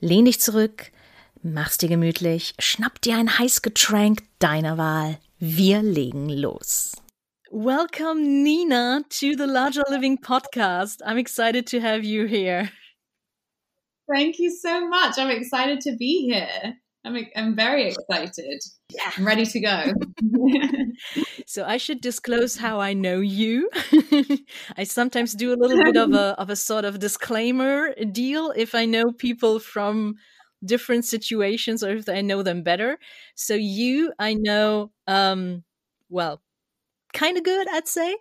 Lehn dich zurück, mach's dir gemütlich, schnapp dir ein Heißgetränk deiner Wahl. Wir legen los. Welcome, Nina, to the Larger Living podcast. I'm excited to have you here. Thank you so much. I'm excited to be here. I'm, I'm very excited. Yeah. I'm ready to go. so I should disclose how I know you. I sometimes do a little bit of a of a sort of disclaimer deal if I know people from different situations or if I know them better. So you I know um well kind of good I'd say.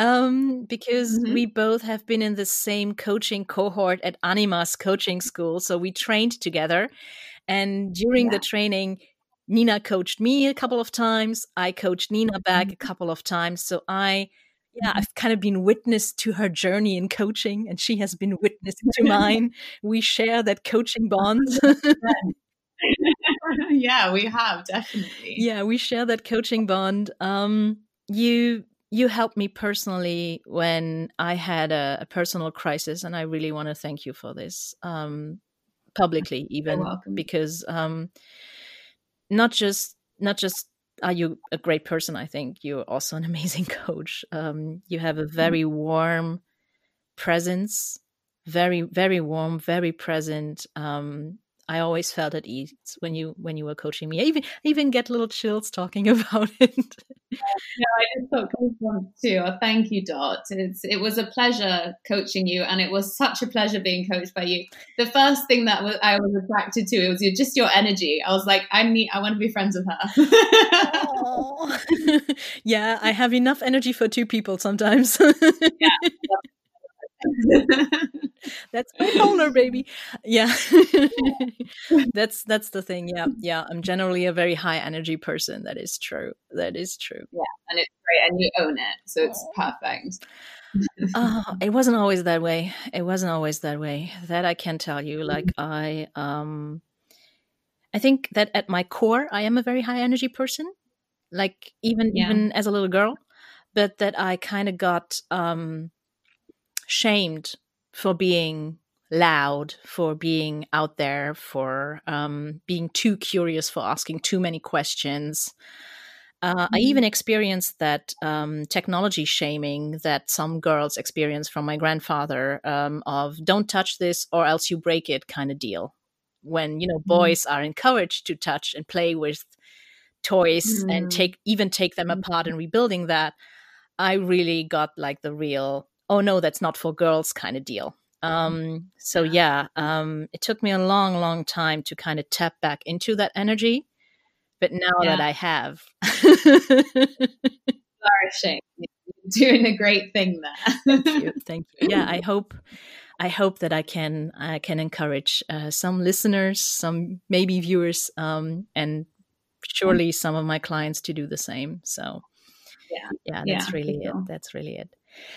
Um, because Mhm. we both have been in the same coaching cohort at Animas coaching school. So we trained together. And during the training, Nina coached me a couple of times. I coached Nina back a Mhm. couple of times. So I, yeah, Mhm. I've kind of been witness to her journey in coaching, and she has been witness to mine. We share that coaching bond. yeah, we have definitely. yeah, we share that coaching bond. Um, you you helped me personally when I had a, a personal crisis, and I really want to thank you for this. Um, publicly even because um not just not just are you a great person i think you're also an amazing coach. Um you have a very warm presence very very warm very present um i always felt at ease when you when you were coaching me i even I even get little chills talking about it Yeah, I just thought goosebumps too. Oh, thank you, Dot. It's it was a pleasure coaching you, and it was such a pleasure being coached by you. The first thing that was, I was attracted to it was your, just your energy. I was like, I need, I want to be friends with her. Yeah i have enough energy for two people sometimes that's bipolar baby. Yeah. That's that's the thing. Yeah yeah i'm generally a very high energy person. That is true. That is true. Yeah, and it's great, and you own it, so it's perfect. oh it wasn't always that way. It wasn't always that way. That i can tell you like i um i think that at my core i am a very high energy person like even Yeah. even as a little girl but that i kind of got um shamed for being loud for being out there for um being too curious for asking too many questions uh, I Mhm. even experienced that um, technology shaming that some girls experience from my grandfather um, of "don't touch this or else you break it" kind of deal. When you know boys are encouraged to touch and play with toys and Mm. take even take them Mm. apart and rebuilding that, I really got like the real "oh no, that's not for girls" kind of deal. Um, so yeah, um, it took me a long, long time to kind of tap back into that energy. But now that I have, Flourishing, You're doing a great thing there. thank you, thank you. Yeah, I hope, I hope that I can, I can encourage uh, some listeners, some maybe viewers, um, and surely some of my clients to do the same. So, Yeah. yeah, Yeah, that's for really it. That's really it.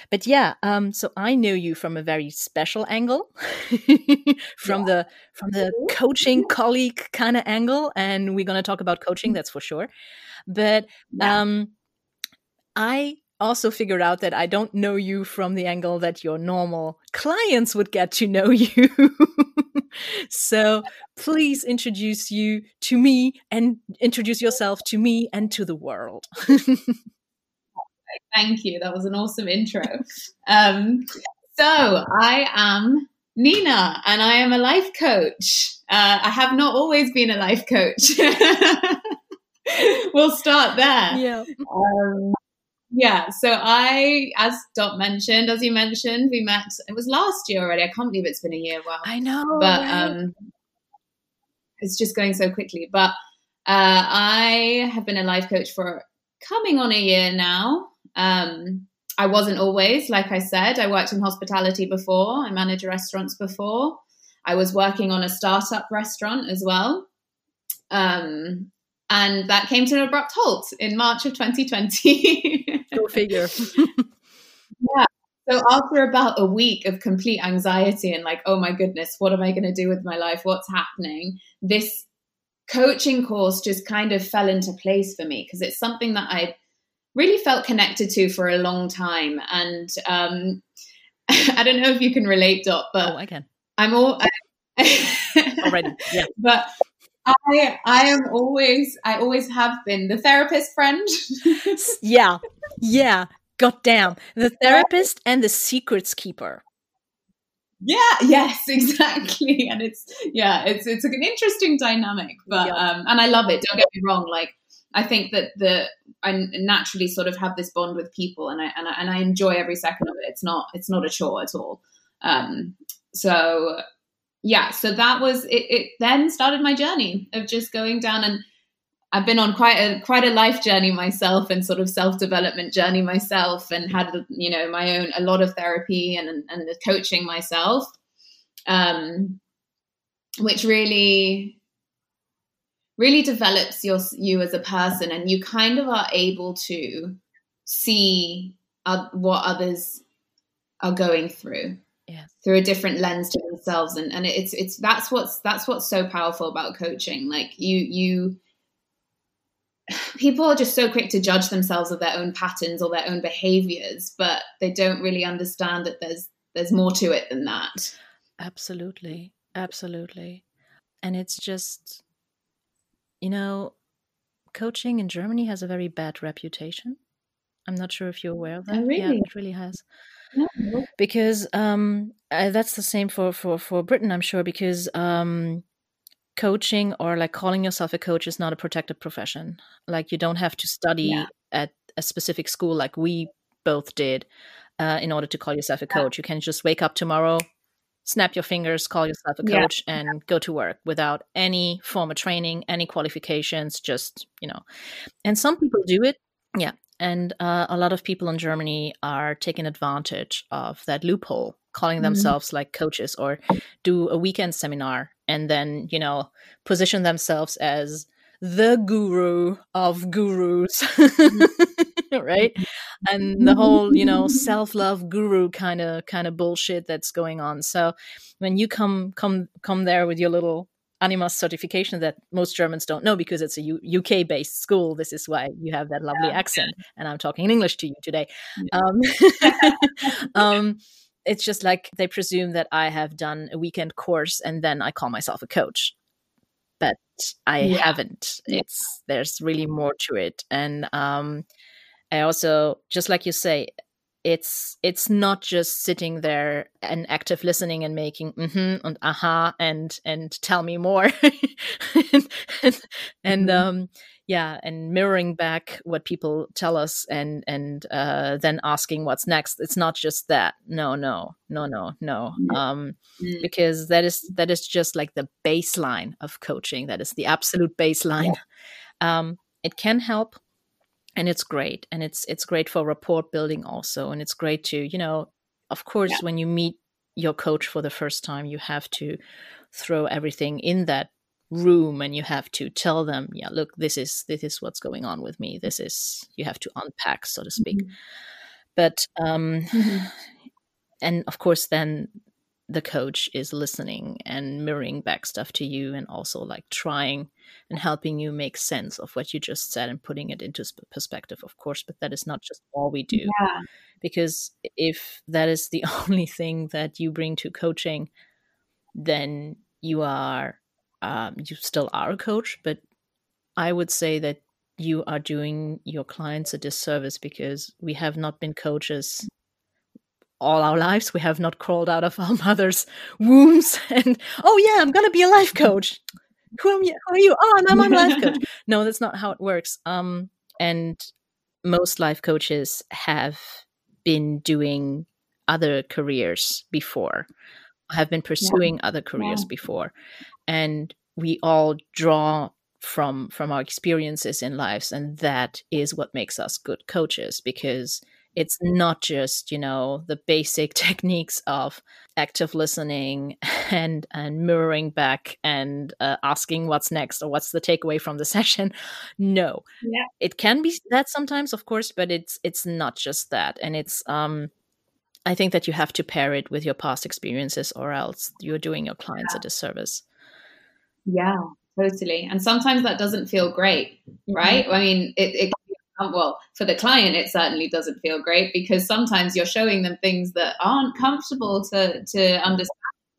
But yeah, um, so I know you from a very special angle, from the from the coaching colleague kind of angle, and we're gonna talk about coaching, that's for sure. But Yeah. um, I also figured out that I don't know you from the angle that your normal clients would get to know you. so please introduce you to me and introduce yourself to me and to the world. Thank you. That was an awesome intro. Um, so I am Nina, and I am a life coach. Uh, I have not always been a life coach. we'll start there. yeah. Um, yeah, so I, as Dot mentioned, as you mentioned, we met. It was last year already. I can't believe it's been a year. Wow, I know, but um, it's just going so quickly. But uh, I have been a life coach for coming on a year now. Um, I wasn't always, like I said, I worked in hospitality before. I managed restaurants before. I was working on a startup restaurant as well. Um, and that came to an abrupt halt in March of 2020. Go figure. yeah. So after about a week of complete anxiety and like, oh my goodness, what am I going to do with my life? What's happening? This coaching course just kind of fell into place for me because it's something that I really felt connected to for a long time. And um, I don't know if you can relate, Dot, but oh, I can. I'm all already, yeah. But I I am always I always have been the therapist friend. yeah. Yeah. God damn. The therapist and the secrets keeper. Yeah, yes, exactly. And it's yeah, it's it's an interesting dynamic, but yeah. um and I love it. Don't get me wrong, like I think that the I naturally sort of have this bond with people and I and I, and I enjoy every second of it. It's not it's not a chore at all. Um so yeah, so that was it, it then started my journey of just going down and I've been on quite a quite a life journey myself and sort of self development journey myself and had you know my own a lot of therapy and and the coaching myself, um, which really really develops your you as a person and you kind of are able to see uh, what others are going through through a different lens to themselves and and it's it's that's what's that's what's so powerful about coaching like you you people are just so quick to judge themselves of their own patterns or their own behaviors but they don't really understand that there's there's more to it than that. Absolutely. Absolutely. And it's just you know coaching in germany has a very bad reputation i'm not sure if you're aware of that oh, really? yeah it really has No. because um, that's the same for, for, for Britain, I'm sure, because um, coaching or like calling yourself a coach is not a protected profession. Like you don't have to study yeah. at a specific school like we both did uh, in order to call yourself a coach. You can just wake up tomorrow, snap your fingers, call yourself a coach, yeah. and go to work without any form of training, any qualifications, just, you know. And some people do it. Yeah. And uh, a lot of people in Germany are taking advantage of that loophole, calling mm-hmm. themselves like coaches or do a weekend seminar and then, you know, position themselves as the guru of gurus. Mm-hmm. right? And the whole, you know, self-love guru kind of kind of bullshit that's going on. So when you come come come there with your little Animas certification that most Germans don't know because it's a U- UK based school. This is why you have that lovely yeah. accent, and I'm talking in English to you today. Yeah. Um, um, it's just like they presume that I have done a weekend course and then I call myself a coach, but I yeah. haven't. It's there's really more to it, and um, I also just like you say, it's it's not just sitting there and active listening and making mm-hmm and aha and and tell me more. And and, and mm-hmm. um yeah and mirroring back what people tell us and and uh then asking what's next. It's not just that. No no no no no. Um mm-hmm. because that is that is just like the baseline of coaching. That is the absolute baseline. Yeah. um it can help and it's great and it's it's great for rapport building also and it's great to you know of course yeah. when you meet your coach for the first time you have to throw everything in that room and you have to tell them yeah look this is this is what's going on with me this is you have to unpack so to speak mm-hmm. but um mm-hmm. and of course then the coach is listening and mirroring back stuff to you and also like trying and helping you make sense of what you just said and putting it into perspective of course but that is not just all we do yeah. because if that is the only thing that you bring to coaching then you are um, you still are a coach but i would say that you are doing your clients a disservice because we have not been coaches all our lives. We have not crawled out of our mother's wombs and, oh, yeah, I'm going to be a life coach. Who are you? Who are you? Oh, I'm, I'm a life coach. No, that's not how it works. Um, and most life coaches have been doing other careers before, have been pursuing yeah. other careers yeah. before, and we all draw from from our experiences in lives, and that is what makes us good coaches because it's not just you know the basic techniques of active listening and and mirroring back and uh, asking what's next or what's the takeaway from the session no yeah. it can be that sometimes of course but it's it's not just that and it's um i think that you have to pair it with your past experiences or else you're doing your clients yeah. a disservice yeah totally and sometimes that doesn't feel great right mm-hmm. i mean it, it well for the client it certainly doesn't feel great because sometimes you're showing them things that aren't comfortable to to understand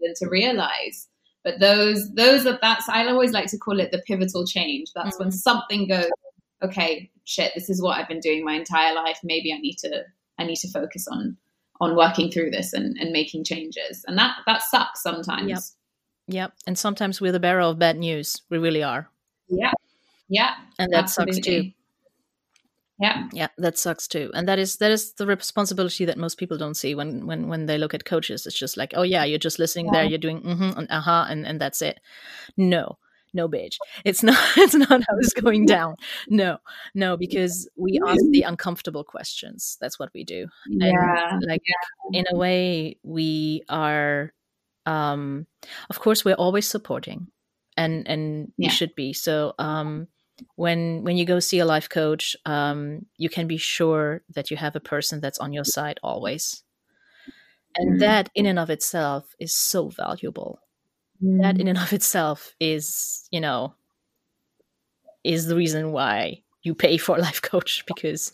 and to realize. But those those are that's i always like to call it the pivotal change. That's mm-hmm. when something goes okay shit this is what i've been doing my entire life. Maybe i need to i need to focus on on working through this and, and making changes. And that that sucks sometimes. Yep. Yep. And sometimes we're the bearer of bad news. We really are. Yeah. Yeah. And that absolutely. sucks too yeah. Yeah that sucks too and that is that is the responsibility that most people don't see when when when they look at coaches. It's just like oh yeah you're just listening yeah. there you're doing mm-hmm and aha uh-huh, and and that's it. No no bitch. It's not it's not how it's going down. No no because we ask the uncomfortable questions. That's what we do and yeah like yeah. in a way we are um of course we're always supporting and and yeah. we should be. So um when when you go see a life coach um, you can be sure that you have a person that's on your side always. And mm. that in and of itself is so valuable. Mm that in and of itself is you know is the reason why you pay for a life coach because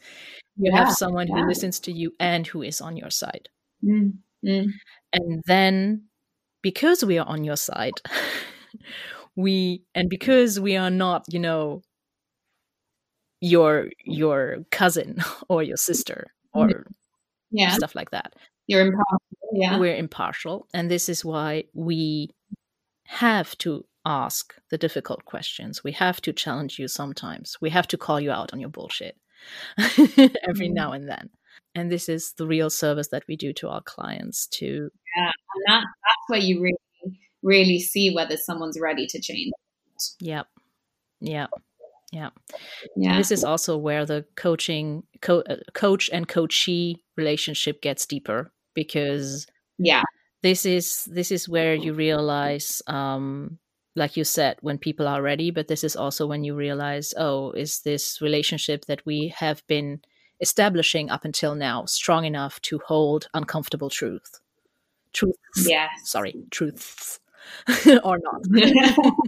you yeah, have someone yeah. who listens to you and who is on your side. Mm. And then because we are on your side we and because we are not you know your your cousin or your sister or yeah. stuff like that. You're impartial. Yeah. We're impartial. And this is why we have to ask the difficult questions. We have to challenge you sometimes. We have to call you out on your bullshit every mm-hmm. now and then. And this is the real service that we do to our clients to Yeah. And that, that's where you really really see whether someone's ready to change. Yep. Yep. Yeah. Yeah. And this is also where the coaching co- uh, coach and coachee relationship gets deeper because yeah. This is this is where you realize um like you said when people are ready but this is also when you realize oh is this relationship that we have been establishing up until now strong enough to hold uncomfortable truth truths yeah sorry truths or not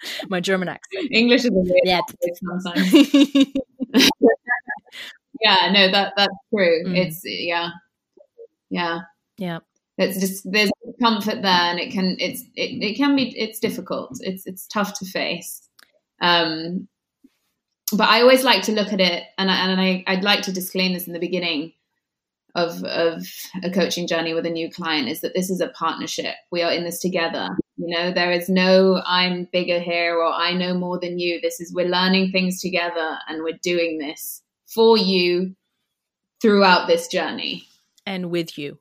my German accent. English is a yeah. sometimes. yeah, no, that that's true. Mm. It's yeah, yeah, yeah. It's just there's comfort there, and it can it's it, it can be it's difficult. It's it's tough to face. Um, but I always like to look at it, and I, and I I'd like to disclaim this in the beginning of of a coaching journey with a new client is that this is a partnership. We are in this together. You know, there is no I'm bigger here or I know more than you. This is we're learning things together and we're doing this for you throughout this journey. And with you.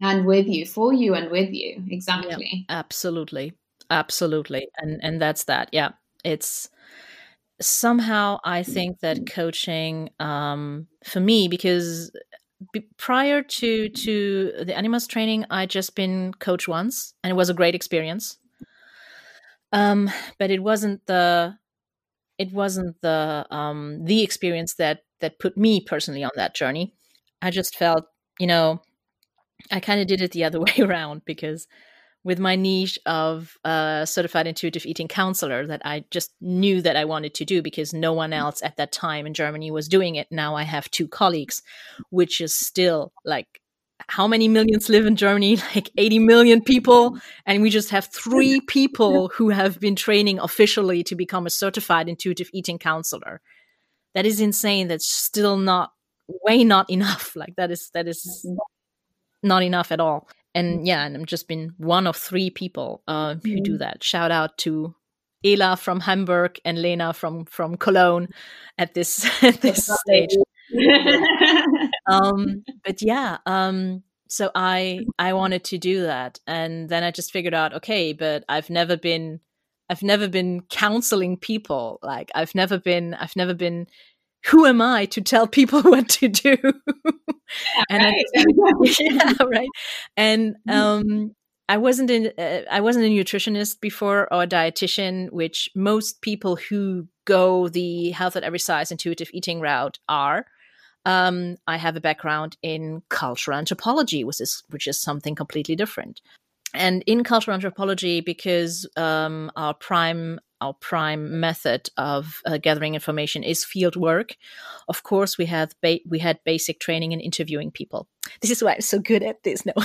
And with you, for you and with you. Exactly. Yeah, absolutely. Absolutely. And and that's that. Yeah. It's somehow I think that coaching um for me because prior to to the Animas training i just been coach once and it was a great experience. Um but it wasn't the it wasn't the um the experience that that put me personally on that journey. I just felt you know i kind of did it the other way around because with my niche of a certified intuitive eating counselor that I just knew that I wanted to do because no one mm. else at that time in Germany was doing it. Now I have two colleagues, which is still like how many millions live in Germany? Like 80 million people. And we just have three people who have been training officially to become a certified intuitive eating counselor. That is insane. That's still not way not enough. Like that is that is not enough at all and yeah, and I'm just been one of three people uh, who mm-hmm. do that. Shout out to Ela from Hamburg and Lena from from Cologne at this at this stage. um, but yeah, um, so I I wanted to do that, and then I just figured out, okay, but I've never been I've never been counseling people. Like I've never been I've never been who am I to tell people what to do? and right. I, yeah, right. And Mhm. um, I wasn't in, uh, I wasn't a nutritionist before or a dietitian, which most people who go the health at every size intuitive eating route are. Um, I have a background in cultural anthropology, which is which is something completely different. And in cultural anthropology, because um, our prime our prime method of uh, gathering information is field work. Of course, we had ba- we had basic training in interviewing people. This is why I'm so good at this. No,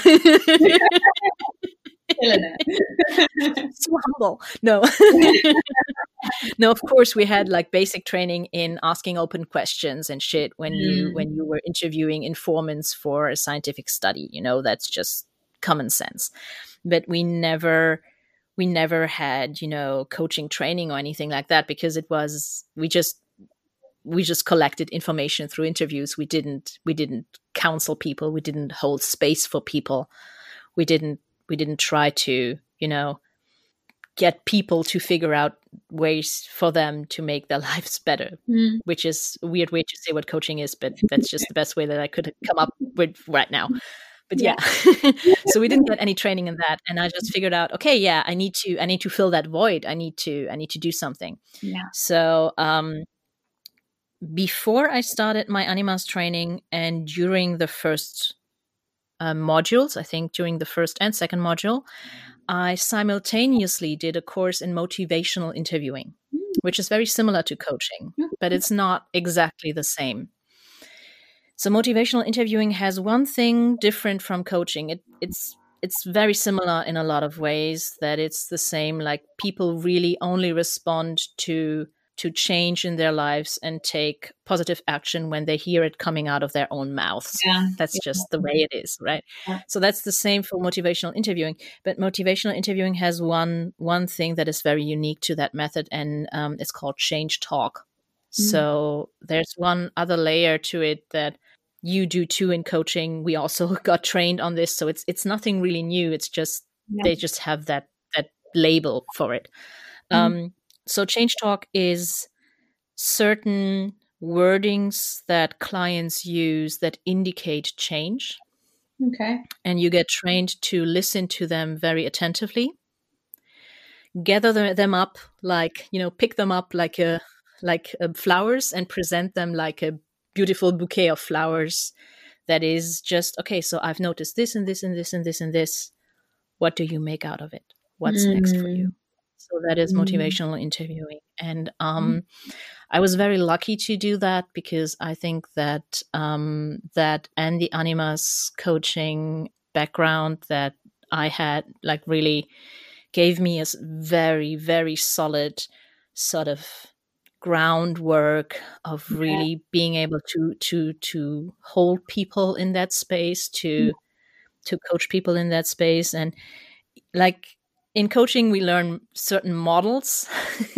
so humble. No, no. Of course, we had like basic training in asking open questions and shit when you Mm. when you were interviewing informants for a scientific study. You know, that's just common sense. But we never we never had you know coaching training or anything like that because it was we just we just collected information through interviews. We didn't we didn't counsel people. We didn't hold space for people. We didn't we didn't try to you know get people to figure out ways for them to make their lives better Mm. which is a weird way to say what coaching is but that's just the best way that i could come up with right now but yeah, so we didn't get any training in that and i just figured out okay yeah i need to i need to fill that void. I need to i need to do something. Yeah. so um before i started my animas training and during the first uh, modules i think during the first and second module i simultaneously did a course in motivational interviewing which is very similar to coaching but it's not exactly the same so motivational interviewing has one thing different from coaching. It, it's it's very similar in a lot of ways. That it's the same. Like people really only respond to to change in their lives and take positive action when they hear it coming out of their own mouths. Yeah. That's just the way it is, right? Yeah. So that's the same for motivational interviewing. But motivational interviewing has one one thing that is very unique to that method, and um, it's called change talk. Mm. So there's one other layer to it that you do too in coaching. We also got trained on this, so it's it's nothing really new. It's just Yeah. they just have that that label for it. Mhm. Um, so change talk is certain wordings that clients use that indicate change Okay. and you get trained to listen to them very attentively gather them, them up like you know pick them up like a like uh, flowers and present them like a beautiful bouquet of flowers that is just okay so i've noticed this and this and this and this and this. What do you make out of it? What's next for you? So that is Mm. motivational interviewing. And um i was very lucky to do that because i think that um that and the animas coaching background that i had like really gave me a very very solid sort of groundwork of really being able to to to hold people in that space to to coach people in that space. And like in coaching we learn certain models.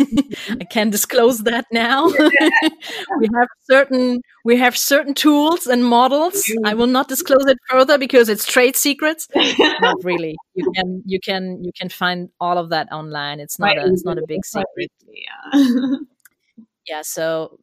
I can disclose that now. We have certain we have certain tools and models. I will not disclose it further because it's trade secrets. Not really. You can you can you can find all of that online. It's not a it's not a big secret. Yeah. Yeah so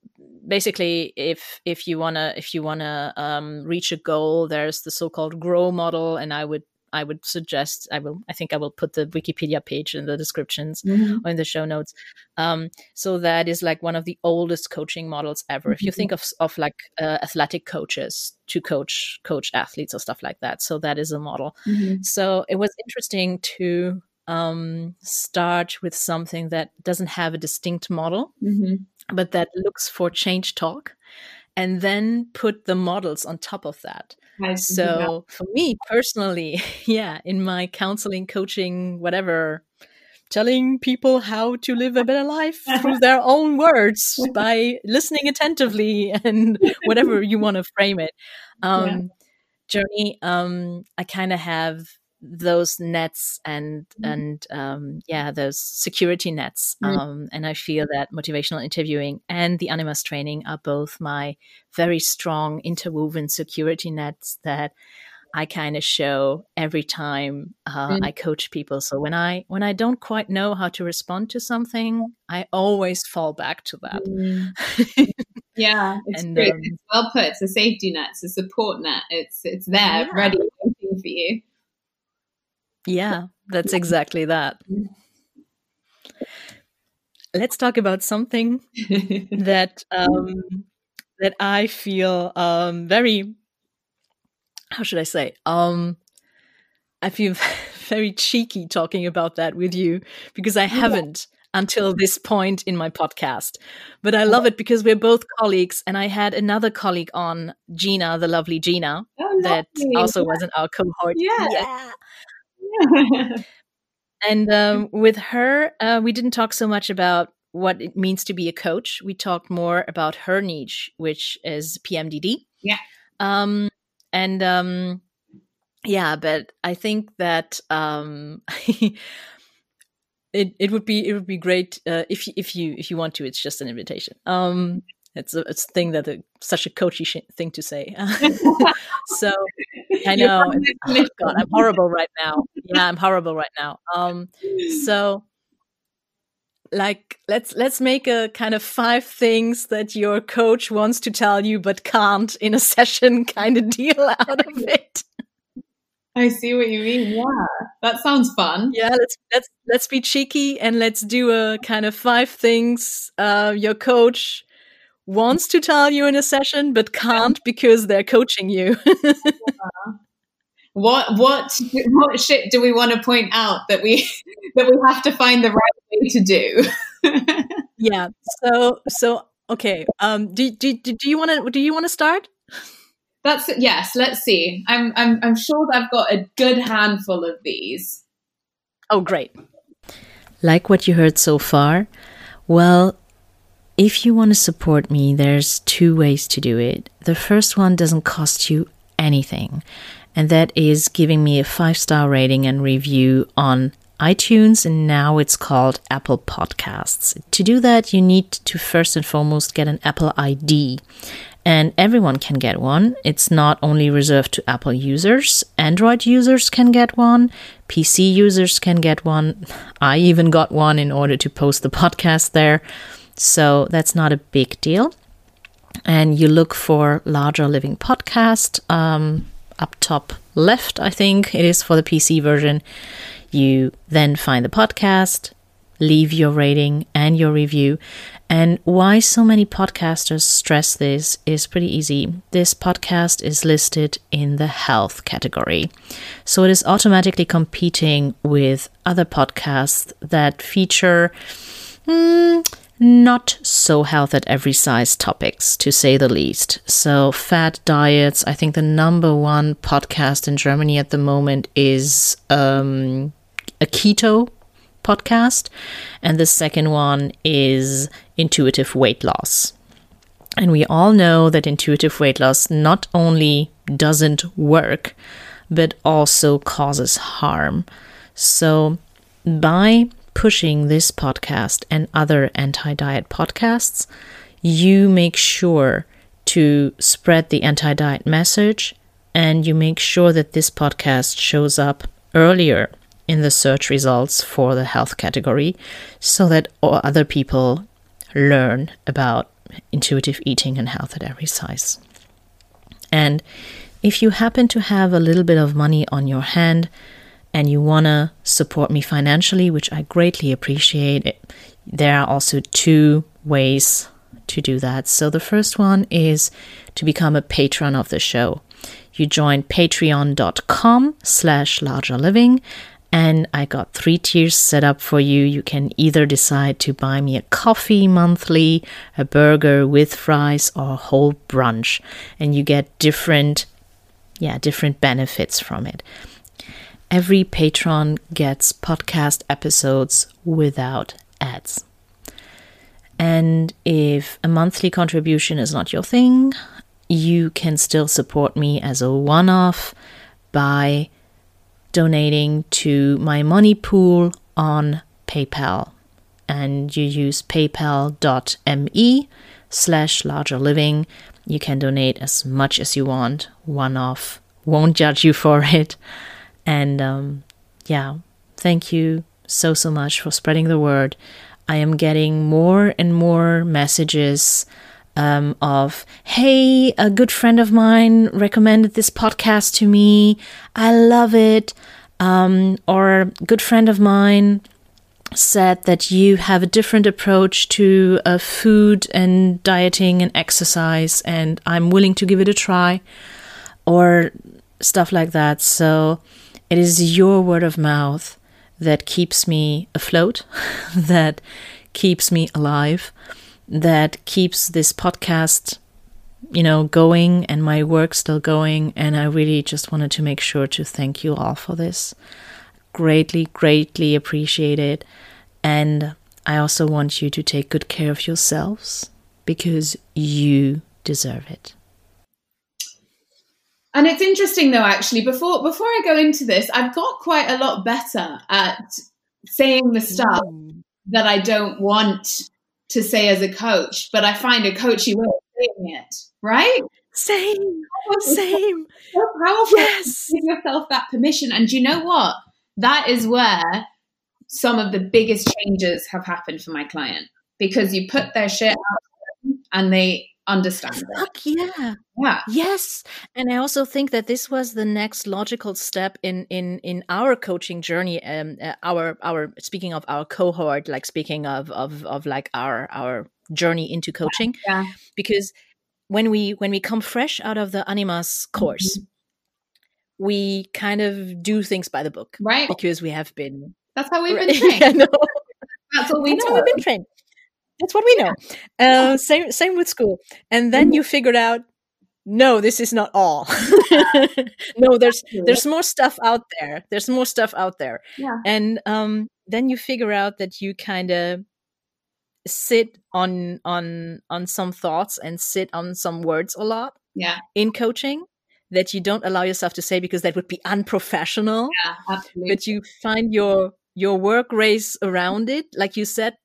basically if if you want to if you want to um, reach a goal there's the so-called grow model and i would i would suggest i will i think i will put the wikipedia page in the descriptions Mhm. or in the show notes um, so that is like one of the oldest coaching models ever if you Mhm. think of of like uh, athletic coaches to coach coach athletes or stuff like that so that is a model Mhm. so it was interesting to um, start with something that doesn't have a distinct model Mhm. But that looks for change talk and then put the models on top of that. I so for me personally yeah in my counseling coaching whatever telling people how to live a better life through their own words by listening attentively and whatever you want to frame it. Um journey um i kind of have those nets and Mm-hmm. and um, yeah those security nets Mm. um, and i feel that motivational interviewing and the Animas training are both my very strong interwoven security nets that i kind of show every time uh, Mm. i coach people so when i when i don't quite know how to respond to something i always fall back to that Mm. Yeah, it's And, um, it's well put. It's a safety net. It's a support net. It's it's there, Yeah. ready, waiting for you. Yeah that's exactly that let's talk about something that um, that I feel um, very how should I say um, I feel very cheeky talking about that with you because I haven't until this point in my podcast. But I love it because we're both colleagues, and I had another colleague on, Gina, the lovely Gina, oh, that also was in our cohort. Yeah. yeah. And um, with her, uh, we didn't talk so much about what it means to be a coach. We talked more about her niche, which is PMDD. Yeah. Um, and um, yeah, but I think that um, it it would be it would be great uh, if you, if you if you want to. It's just an invitation. Um, it's a, it's a thing that a, such a coachy sh- thing to say. so I know. on it's- this oh, God, I'm horrible right now. Yeah, I'm horrible right now. Um, so like let's let's make a kind of five things that your coach wants to tell you but can't in a session kind of deal out of it. I see what you mean. Yeah, that sounds fun. Yeah, let's let's let's be cheeky and let's do a kind of five things uh, your coach wants to tell you in a session but can't because they're coaching you. What what what shit do we want to point out that we that we have to find the right way to do? yeah. So so okay. Um. Do do do do you want to do you want to start? That's yes. Let's see. I'm I'm I'm sure that I've got a good handful of these. Oh, great. Like what you heard so far? Well, if you want to support me, there's two ways to do it. The first one doesn't cost you anything, and that is giving me a five star rating and review on iTunes, and now it's called Apple Podcasts. To do that, you need to first and foremost get an Apple ID. And everyone can get one. It's not only reserved to Apple users, Android users can get one, PC users can get one. I even got one in order to post the podcast there. So that's not a big deal. And you look for Larger Living Podcast um, up top left, I think it is for the PC version. You then find the podcast, leave your rating and your review. And why so many podcasters stress this is pretty easy. This podcast is listed in the health category. So it is automatically competing with other podcasts that feature mm, not so health at every size topics, to say the least. So, fat diets, I think the number one podcast in Germany at the moment is um, a keto podcast, and the second one is intuitive weight loss. And we all know that intuitive weight loss not only doesn't work, but also causes harm. So, by pushing this podcast and other anti diet podcasts, you make sure to spread the anti diet message and you make sure that this podcast shows up earlier in the search results for the health category so that other people learn about intuitive eating and health at every size. And if you happen to have a little bit of money on your hand and you want to support me financially, which I greatly appreciate, there are also two ways to do that. So the first one is to become a patron of the show. You join patreon.com slash larger living and I got three tiers set up for you. You can either decide to buy me a coffee monthly, a burger with fries, or a whole brunch, and you get different, yeah, different benefits from it. Every patron gets podcast episodes without ads. And if a monthly contribution is not your thing, you can still support me as a one off by donating to my money pool on PayPal. And you use paypal.me slash larger living. You can donate as much as you want, one off. Won't judge you for it. And um, yeah, thank you so, so much for spreading the word. I am getting more and more messages um, of, hey, a good friend of mine recommended this podcast to me. I love it. Um, or a good friend of mine said that you have a different approach to uh, food and dieting and exercise, and I'm willing to give it a try, or stuff like that. So it is your word of mouth that keeps me afloat, that keeps me alive that keeps this podcast you know going and my work still going. And i really just wanted to make sure to thank you all for this. Greatly greatly appreciate it. And i also want you to take good care of yourselves because you deserve it and it's interesting though actually before before i go into this i've got quite a lot better at saying the stuff mm. that i don't want to say as a coach, but I find a coachy way of saying it, right? Same, same. So powerful. Yes. Give yourself that permission. And you know what? That is where some of the biggest changes have happened for my client because you put their shit out and they understand. Fuck yeah. Yeah. Yes. And I also think that this was the next logical step in in in our coaching journey um uh, our our speaking of our cohort like speaking of of of like our our journey into coaching. Yeah. Because when we when we come fresh out of the animas course mm-hmm. we kind of do things by the book. Right. Because we have been That's how we've been trained. yeah, no. That's all we That's know. How we've been trained. That's what we know. Uh, same same with school. And then mm-hmm. you figured out, no, this is not all. no, there's there's more stuff out there. There's more stuff out there. Yeah. And um, then you figure out that you kind of sit on on on some thoughts and sit on some words a lot. Yeah. In coaching that you don't allow yourself to say because that would be unprofessional. Yeah, absolutely. But you find your your work race around it, like you said,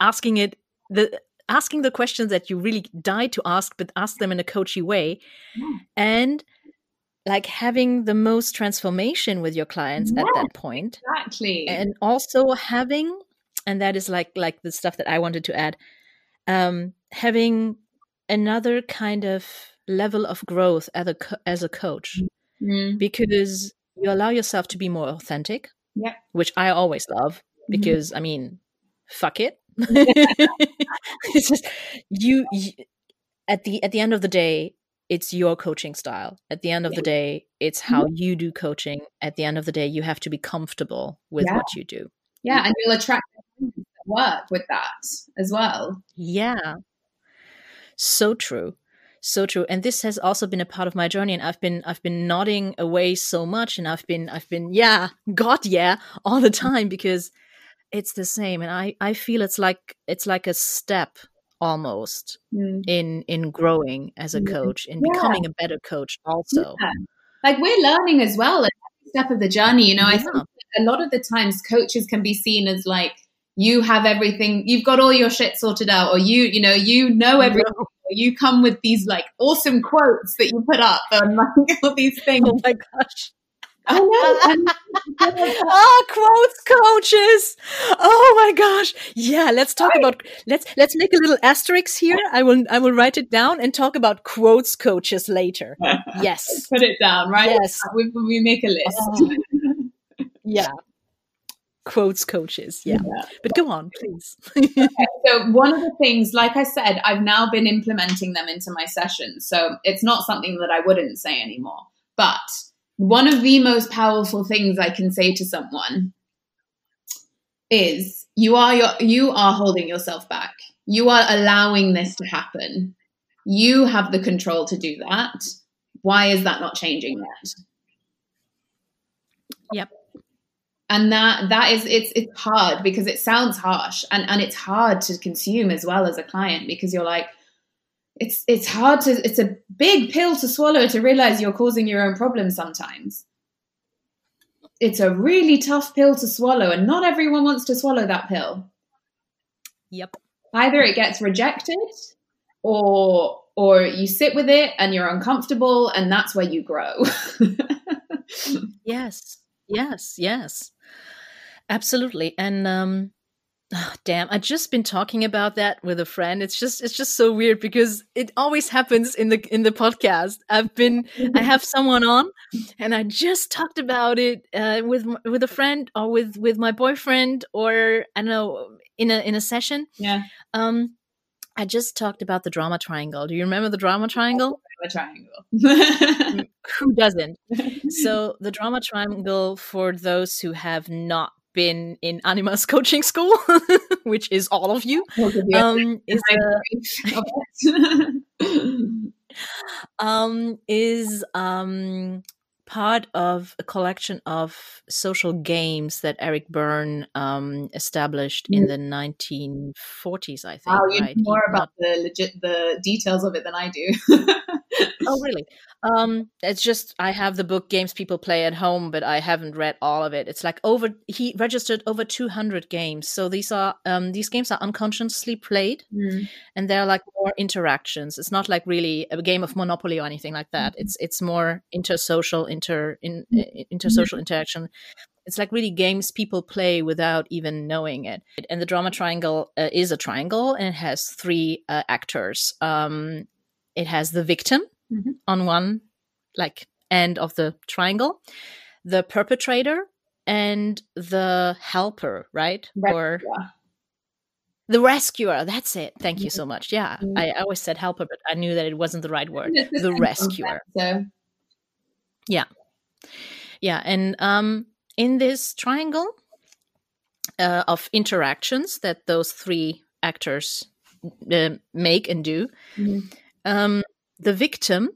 asking it the asking the questions that you really die to ask, but ask them in a coachy way, yeah. and like having the most transformation with your clients at that point. Exactly, and also having, and that is like like the stuff that I wanted to add, um, having another kind of level of growth as a as a coach, mm-hmm. because you allow yourself to be more authentic. Yeah, which I always love mm-hmm. because mm-hmm. I mean, fuck it. It's just you, you, at the at the end of the day it's your coaching style. At the end of yeah. the day it's how mm-hmm. you do coaching. At the end of the day you have to be comfortable with yeah. what you do. Yeah and you'll attract work with that as well. Yeah. So true. So true. And this has also been a part of my journey and i've been i've been nodding away so much and i've been i've been yeah god yeah all the time because it's the same and i i feel it's like it's like a step almost mm. in in growing as a coach in yeah. becoming a better coach also yeah. like we're learning as well step of the journey you know yeah. i think a lot of the times coaches can be seen as like you have everything you've got all your shit sorted out or you you know you know everything no. you come with these like awesome quotes that you put up and like all these things oh my gosh I know. ah, quotes coaches. Oh my gosh. Yeah, let's talk about let's let's make a little asterisk here. I will I will write it down and talk about quotes coaches later. Yes. Put it down, right? Yes. We, we make a list. Oh. yeah. Quotes coaches. Yeah. yeah. But go on, please. okay, so one of the things, like I said, I've now been implementing them into my sessions. So it's not something that I wouldn't say anymore. But one of the most powerful things I can say to someone is you are your, you are holding yourself back. You are allowing this to happen. You have the control to do that. Why is that not changing yet? Yep. And that that is it's it's hard because it sounds harsh and and it's hard to consume as well as a client because you're like it's it's hard to it's a big pill to swallow to realize you're causing your own problems sometimes it's a really tough pill to swallow, and not everyone wants to swallow that pill. Yep. Either it gets rejected, or or you sit with it and you're uncomfortable, and that's where you grow. yes, yes, yes, absolutely. And um, Oh, damn, I just been talking about that with a friend. It's just it's just so weird because it always happens in the in the podcast. I've been I have someone on and I just talked about it uh, with with a friend or with with my boyfriend or I don't know in a in a session. Yeah. Um I just talked about the drama triangle. Do you remember the drama triangle? A triangle. Mm, who doesn't? So the drama triangle for those who have not been in Animas coaching school, which is all of you, um, is, um, is um, part of a collection of social games that Eric Berne um, established in the 1940s, I think. Wow, you right? know more about the legit the details of it than I do. Oh, really? Um, it's just I have the book Games People Play at Home, but I haven't read all of it. It's like over he registered over 200 games. So these are um these games are unconsciously played Mm. and they're like more interactions. It's not like really a game of Monopoly or anything like that. It's it's more intersocial inter in uh, intersocial interaction. It's like really games people play without even knowing it. And the drama triangle uh, is a triangle and it has three uh, actors. Um, it has the victim Mhm. on one like end of the triangle, the perpetrator and the helper, right? Or the rescuer. That's it. Thank you so much. Yeah, Mhm. I, I always said helper, but I knew that it wasn't the right word. The rescuer. So Yeah, and um, in this triangle uh, of interactions that those three actors uh, make and do, Mhm. um, the victim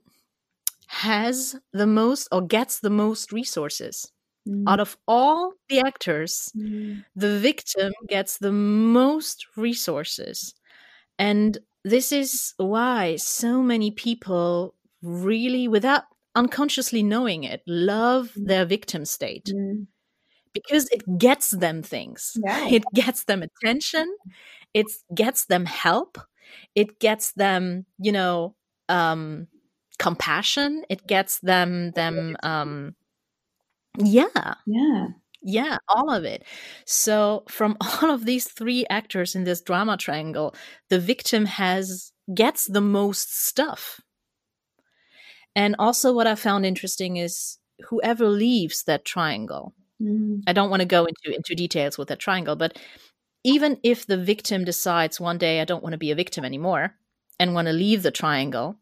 has the most or gets the most resources Mm. out of all the actors. Mm. The victim gets the most resources, and this is why so many people really, without unconsciously knowing it, love their victim state Mm. because it gets them things. Yeah. It gets them attention. It gets them help. It gets them, you know, um, compassion. It gets them them um, yeah, Yeah. yeah, all of it. So from all of these three actors in this drama triangle, the victim has gets the most stuff. And also what I found interesting is whoever leaves that triangle Mm. I don't want to go into into details with that triangle, but even if the victim decides one day I don't want to be a victim anymore and want to leave the triangle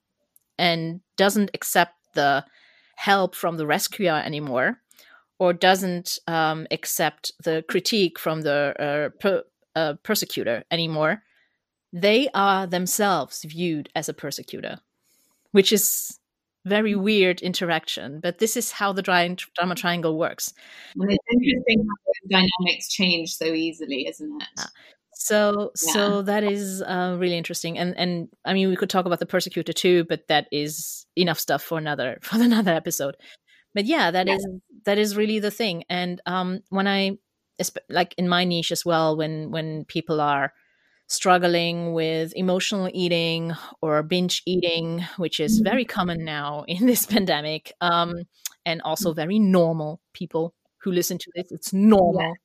and doesn't accept the help from the rescuer anymore or doesn't um, accept the critique from the uh, per, uh, persecutor anymore, they are themselves viewed as a persecutor, which is very weird interaction. But this is how the dra- drama triangle works. And it's interesting how those dynamics change so easily, isn't it? So Yeah. so that is uh, really interesting, and and I mean we could talk about the persecutor too, but that is enough stuff for another for another episode. But yeah, that is Yeah. that is really the thing. And um, when I like in my niche as well, when when people are struggling with emotional eating or binge eating, which is very common now in this pandemic, um, and also very normal people who listen to this. It's normal.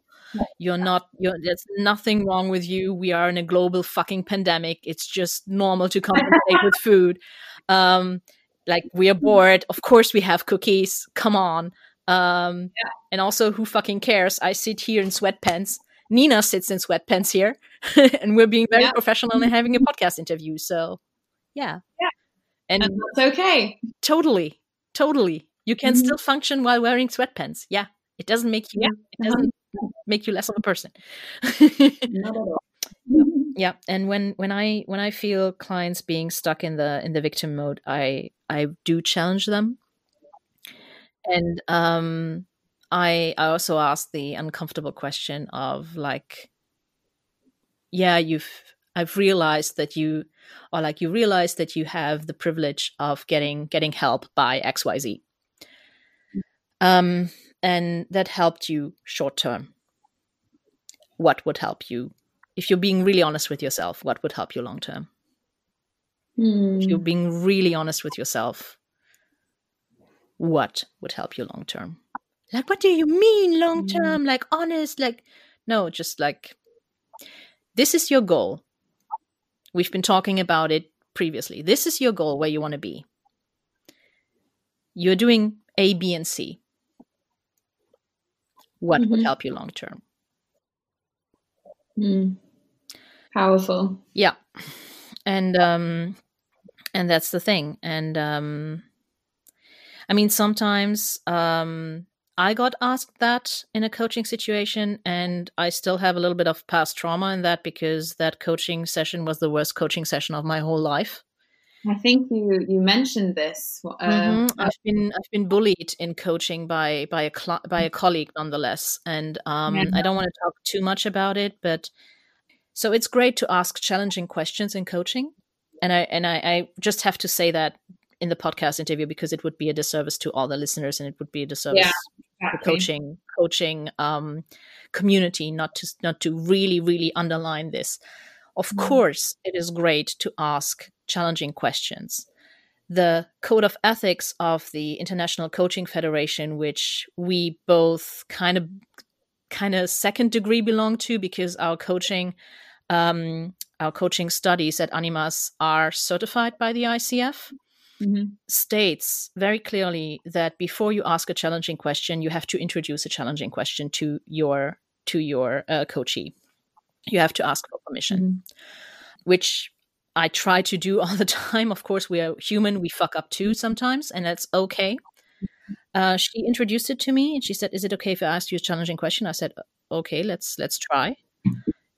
You're not. You're. There's nothing wrong with you. We are in a global fucking pandemic. It's just normal to compensate with food. Um, like we are bored. Of course, we have cookies. Come on. Um, and also, who fucking cares? I sit here in sweatpants. Nina sits in sweatpants here, and we're being very Yeah. professional and having a podcast interview. So, yeah, Yeah. and And that's okay. totally, totally, you can Mhm. still function while wearing sweatpants. Yeah, it doesn't make you. Yeah. It doesn't make you less of a person. Not at all. yeah and when when i when i feel clients being stuck in the in the victim mode i i do challenge them and um i i also ask the uncomfortable question of like yeah you've i've realized that you or like you realize that you have the privilege of getting getting help by xyz um and that helped you short term. What would help you if you're being really honest with yourself? What would help you long term? Mm. If you're being really honest with yourself, what would help you long term? Like, what do you mean long term? Like, honest? Like, no, just like, this is your goal. We've been talking about it previously. This is your goal where you want to be. You're doing A, B, and C. What would Mhm. help you long term? Mm. Powerful. Yeah. And um and that's the thing. And um I mean sometimes um I got asked that in a coaching situation and I still have a little bit of past trauma in that because that coaching session was the worst coaching session of my whole life. I think you you mentioned this. Uh, Mhm. I've been I've been bullied in coaching by by a cl- by a colleague nonetheless, and um, Yeah. I don't want to talk too much about it, but so it's great to ask challenging questions in coaching, and I and I, I just have to say that in the podcast interview because it would be a disservice to all the listeners, and it would be a disservice Yeah, the exactly. coaching coaching um, community not to not to really really underline this. Of Mm. course, it is great to ask challenging questions. The code of ethics of the International Coaching Federation, which we both kind of kind of second degree belong to because our coaching um, our coaching studies at Animas are certified by the ICF Mhm. states very clearly that before you ask a challenging question, you have to introduce a challenging question to your to your uh, coachee. You have to ask for permission, Mhm. which I try to do all the time. Of course, we are human; we fuck up too sometimes, and that's okay. Uh, she introduced it to me, and she said, "Is it okay if I ask you a challenging question?" I said, "Okay, let's let's try."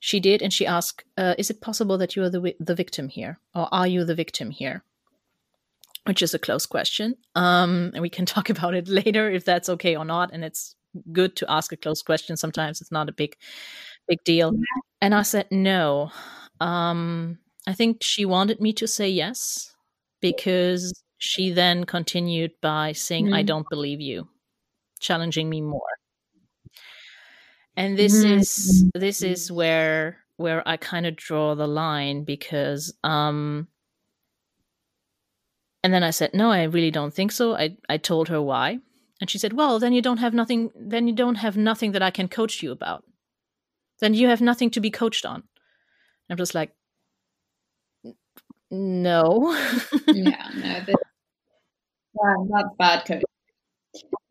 She did, and she asked, uh, "Is it possible that you are the wi- the victim here, or are you the victim here?" which is a close question. Um, and we can talk about it later if that's okay or not. And it's good to ask a close question. Sometimes it's not a big, big deal. And I said no. Um, I think she wanted me to say yes because she then continued by saying, "I Mm. don't believe you," challenging me more. And this Mm. is this is where where I kind of draw the line because um and then I said, "No, I really don't think so." I I told her why, and she said, "Well, then you don't have nothing. Then you don't have nothing that I can coach you about. Then you have nothing to be coached on." I'm just like, "N- "No." yeah, no, this, yeah, that's bad coaching.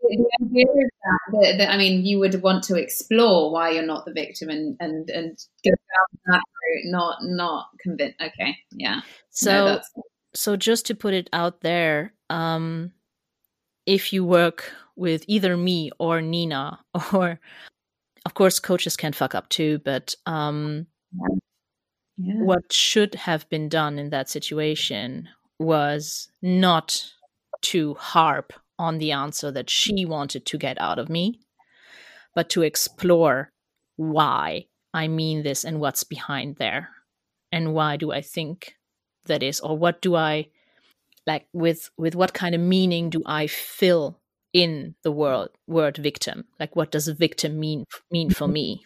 The idea is that, that, I mean, you would want to explore why you're not the victim and and and go down that route, not not convince. Okay, yeah. so no, that's so just to put it out there, um, if you work with either me or Nina, or of course coaches can fuck up too, but um, yeah. what should have been done in that situation was not to harp on the answer that she wanted to get out of me, but to explore why I mean this and what's behind there. And why do I think that is, or what do I like with with what kind of meaning do I fill in the word word victim? Like what does a victim mean mean for me?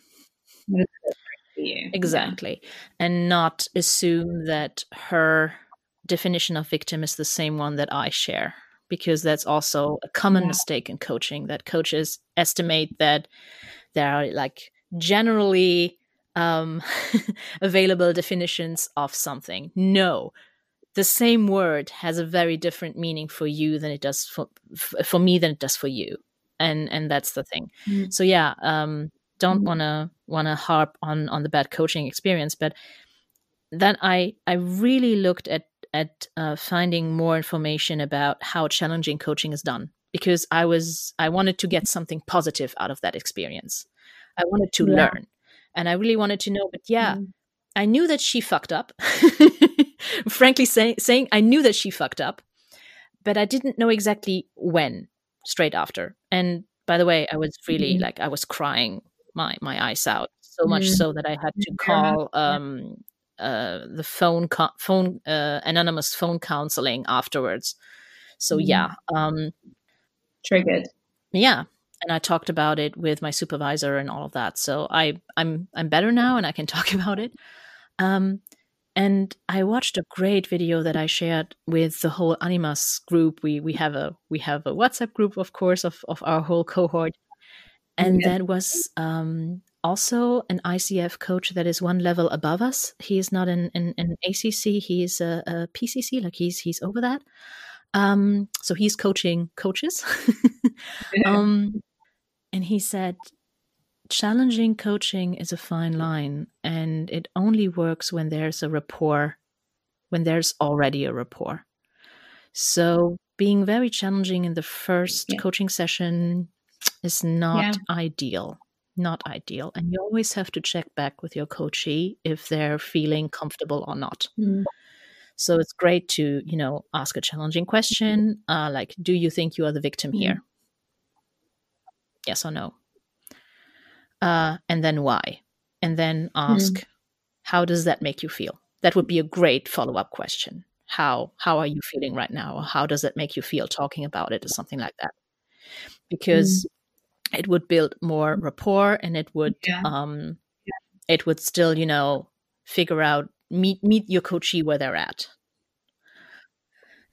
What is it for you? Yeah. Exactly. And not assume that her definition of victim is the same one that I share, because that's also a common Yeah. mistake in coaching that coaches estimate that there are like generally um, available definitions of something. No. The same word has a very different meaning for you than it does for f- for me than it does for you, and and that's the thing. Mm. So yeah, um, don't Mhm. want to want to harp on on the bad coaching experience but then i i really looked at at uh, finding more information about how challenging coaching is done because i was i wanted to get something positive out of that experience i wanted to Yeah. learn and i really wanted to know but yeah Mm. i knew that she fucked up frankly say, saying i knew that she fucked up but i didn't know exactly when straight after and by the way i was really Mhm. like i was crying my my eyes out so much Mm. so that I had to call um uh the phone co- phone uh, anonymous phone counseling afterwards. So Mm. yeah, um Triggered. yeah, and I talked about it with my supervisor and all of that. So I I'm I'm better now and I can talk about it. Um, and I watched a great video that I shared with the whole Animas group. We we have a we have a WhatsApp group, of course, of of our whole cohort, and yeah. that was um, also an ICF coach that is one level above us. He is not an an, an ACC. He is a, a PCC, like he's he's over that. Um, so he's coaching coaches. um, and he said, challenging coaching is a fine line, and it only works when there's a rapport, when there's already a rapport. So being very challenging in the first yeah. coaching session is not yeah. ideal. Not ideal. And you always have to check back with your coachee if they're feeling comfortable or not. Mm. So it's great to, you know, ask a challenging question, uh, like, do you think you are the victim mm-hmm. here? Yes or no? Uh, and then why? And then ask, mm. how does that make you feel? That would be a great follow up question. How how are you feeling right now? Or how does it make you feel talking about it or something like that? Because mm. It would build more rapport and it would yeah. um yeah. it would still, you know, figure out meet meet your coachee where they're at.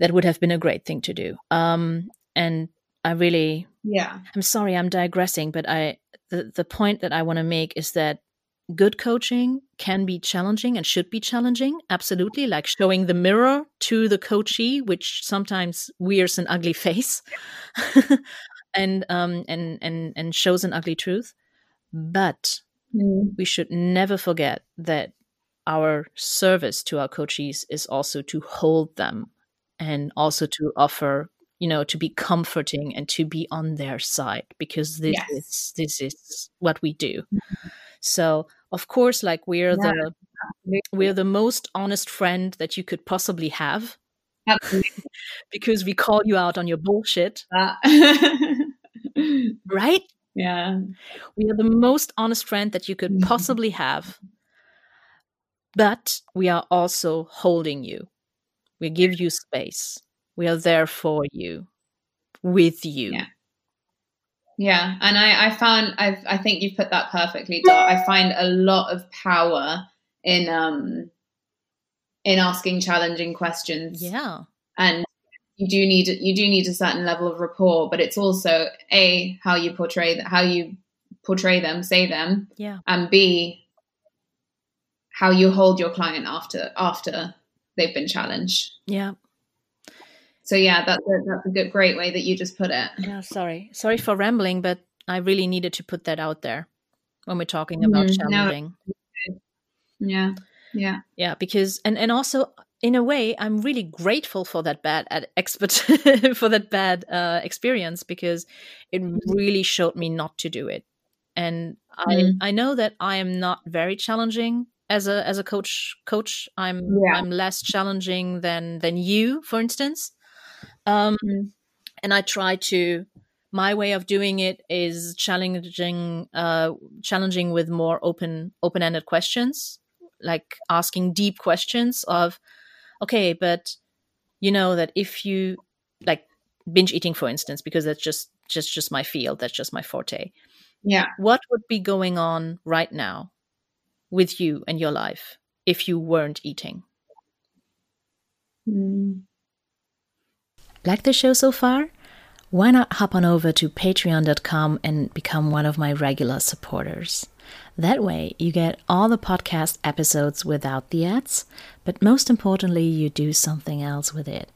That would have been a great thing to do. Um, and I really, yeah. I'm sorry, I'm digressing, but I the the point that I want to make is that good coaching can be challenging and should be challenging absolutely like showing the mirror to the coachee which sometimes wears an ugly face and um and and and shows an ugly truth but mm. we should never forget that our service to our coaches is also to hold them and also to offer you know to be comforting and to be on their side because this yes. is this is what we do mm-hmm. so of course like we're yeah, the we're the most honest friend that you could possibly have because we call you out on your bullshit uh. right yeah we are the most honest friend that you could mm-hmm. possibly have but we are also holding you. We give you space. We are there for you, with you. Yeah. Yeah, and I, I found I've, I think you've put that perfectly, Dot. I find a lot of power in um in asking challenging questions. Yeah, and you do need you do need a certain level of rapport, but it's also a how you portray that how you portray them, say them, yeah, and b how you hold your client after after they've been challenged. Yeah. So yeah, that's a, that's a good, great way that you just put it. Yeah, sorry, sorry for rambling, but I really needed to put that out there when we're talking about mm, challenging. No. Yeah, yeah, yeah. Because and and also in a way, I'm really grateful for that bad expert for that bad uh, experience because it mm-hmm. really showed me not to do it. And mm. I I know that I am not very challenging as a as a coach coach i'm yeah. i'm less challenging than than you for instance um mm. and i try to my way of doing it is challenging uh challenging with more open open-ended questions like asking deep questions of okay but you know that if you like binge eating for instance because that's just just just my field that's just my forte yeah what would be going on right now with you and your life if you weren't eating? Mm. Like the show so far? Why not hop on over to patreon.com and become one of my regular supporters? That way, you get all the podcast episodes without the ads, but most importantly, you do something else with it.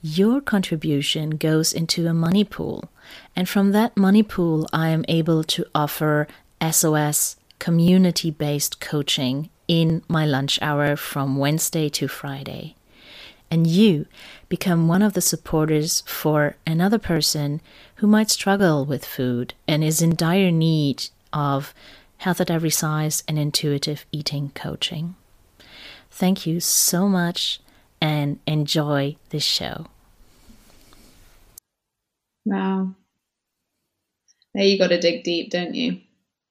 Your contribution goes into a money pool, and from that money pool, I am able to offer SOS community based coaching in my lunch hour from Wednesday to Friday. And you become one of the supporters for another person who might struggle with food and is in dire need of health at every size and intuitive eating coaching. Thank you so much and enjoy this show. Wow. There you got to dig deep, don't you?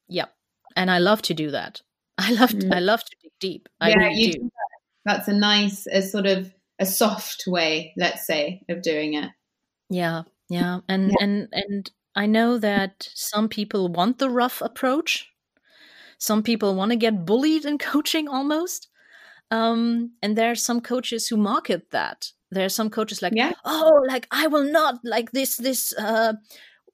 Yep and I love to do that. I love to, mm. I love to dig deep. I yeah, really do. do that. That's a nice, a sort of a soft way, let's say, of doing it. Yeah, yeah, and yeah. and and I know that some people want the rough approach. Some people want to get bullied in coaching almost. Um, and there are some coaches who market that. There are some coaches like, Yeah. oh, like I will not like this, this, uh,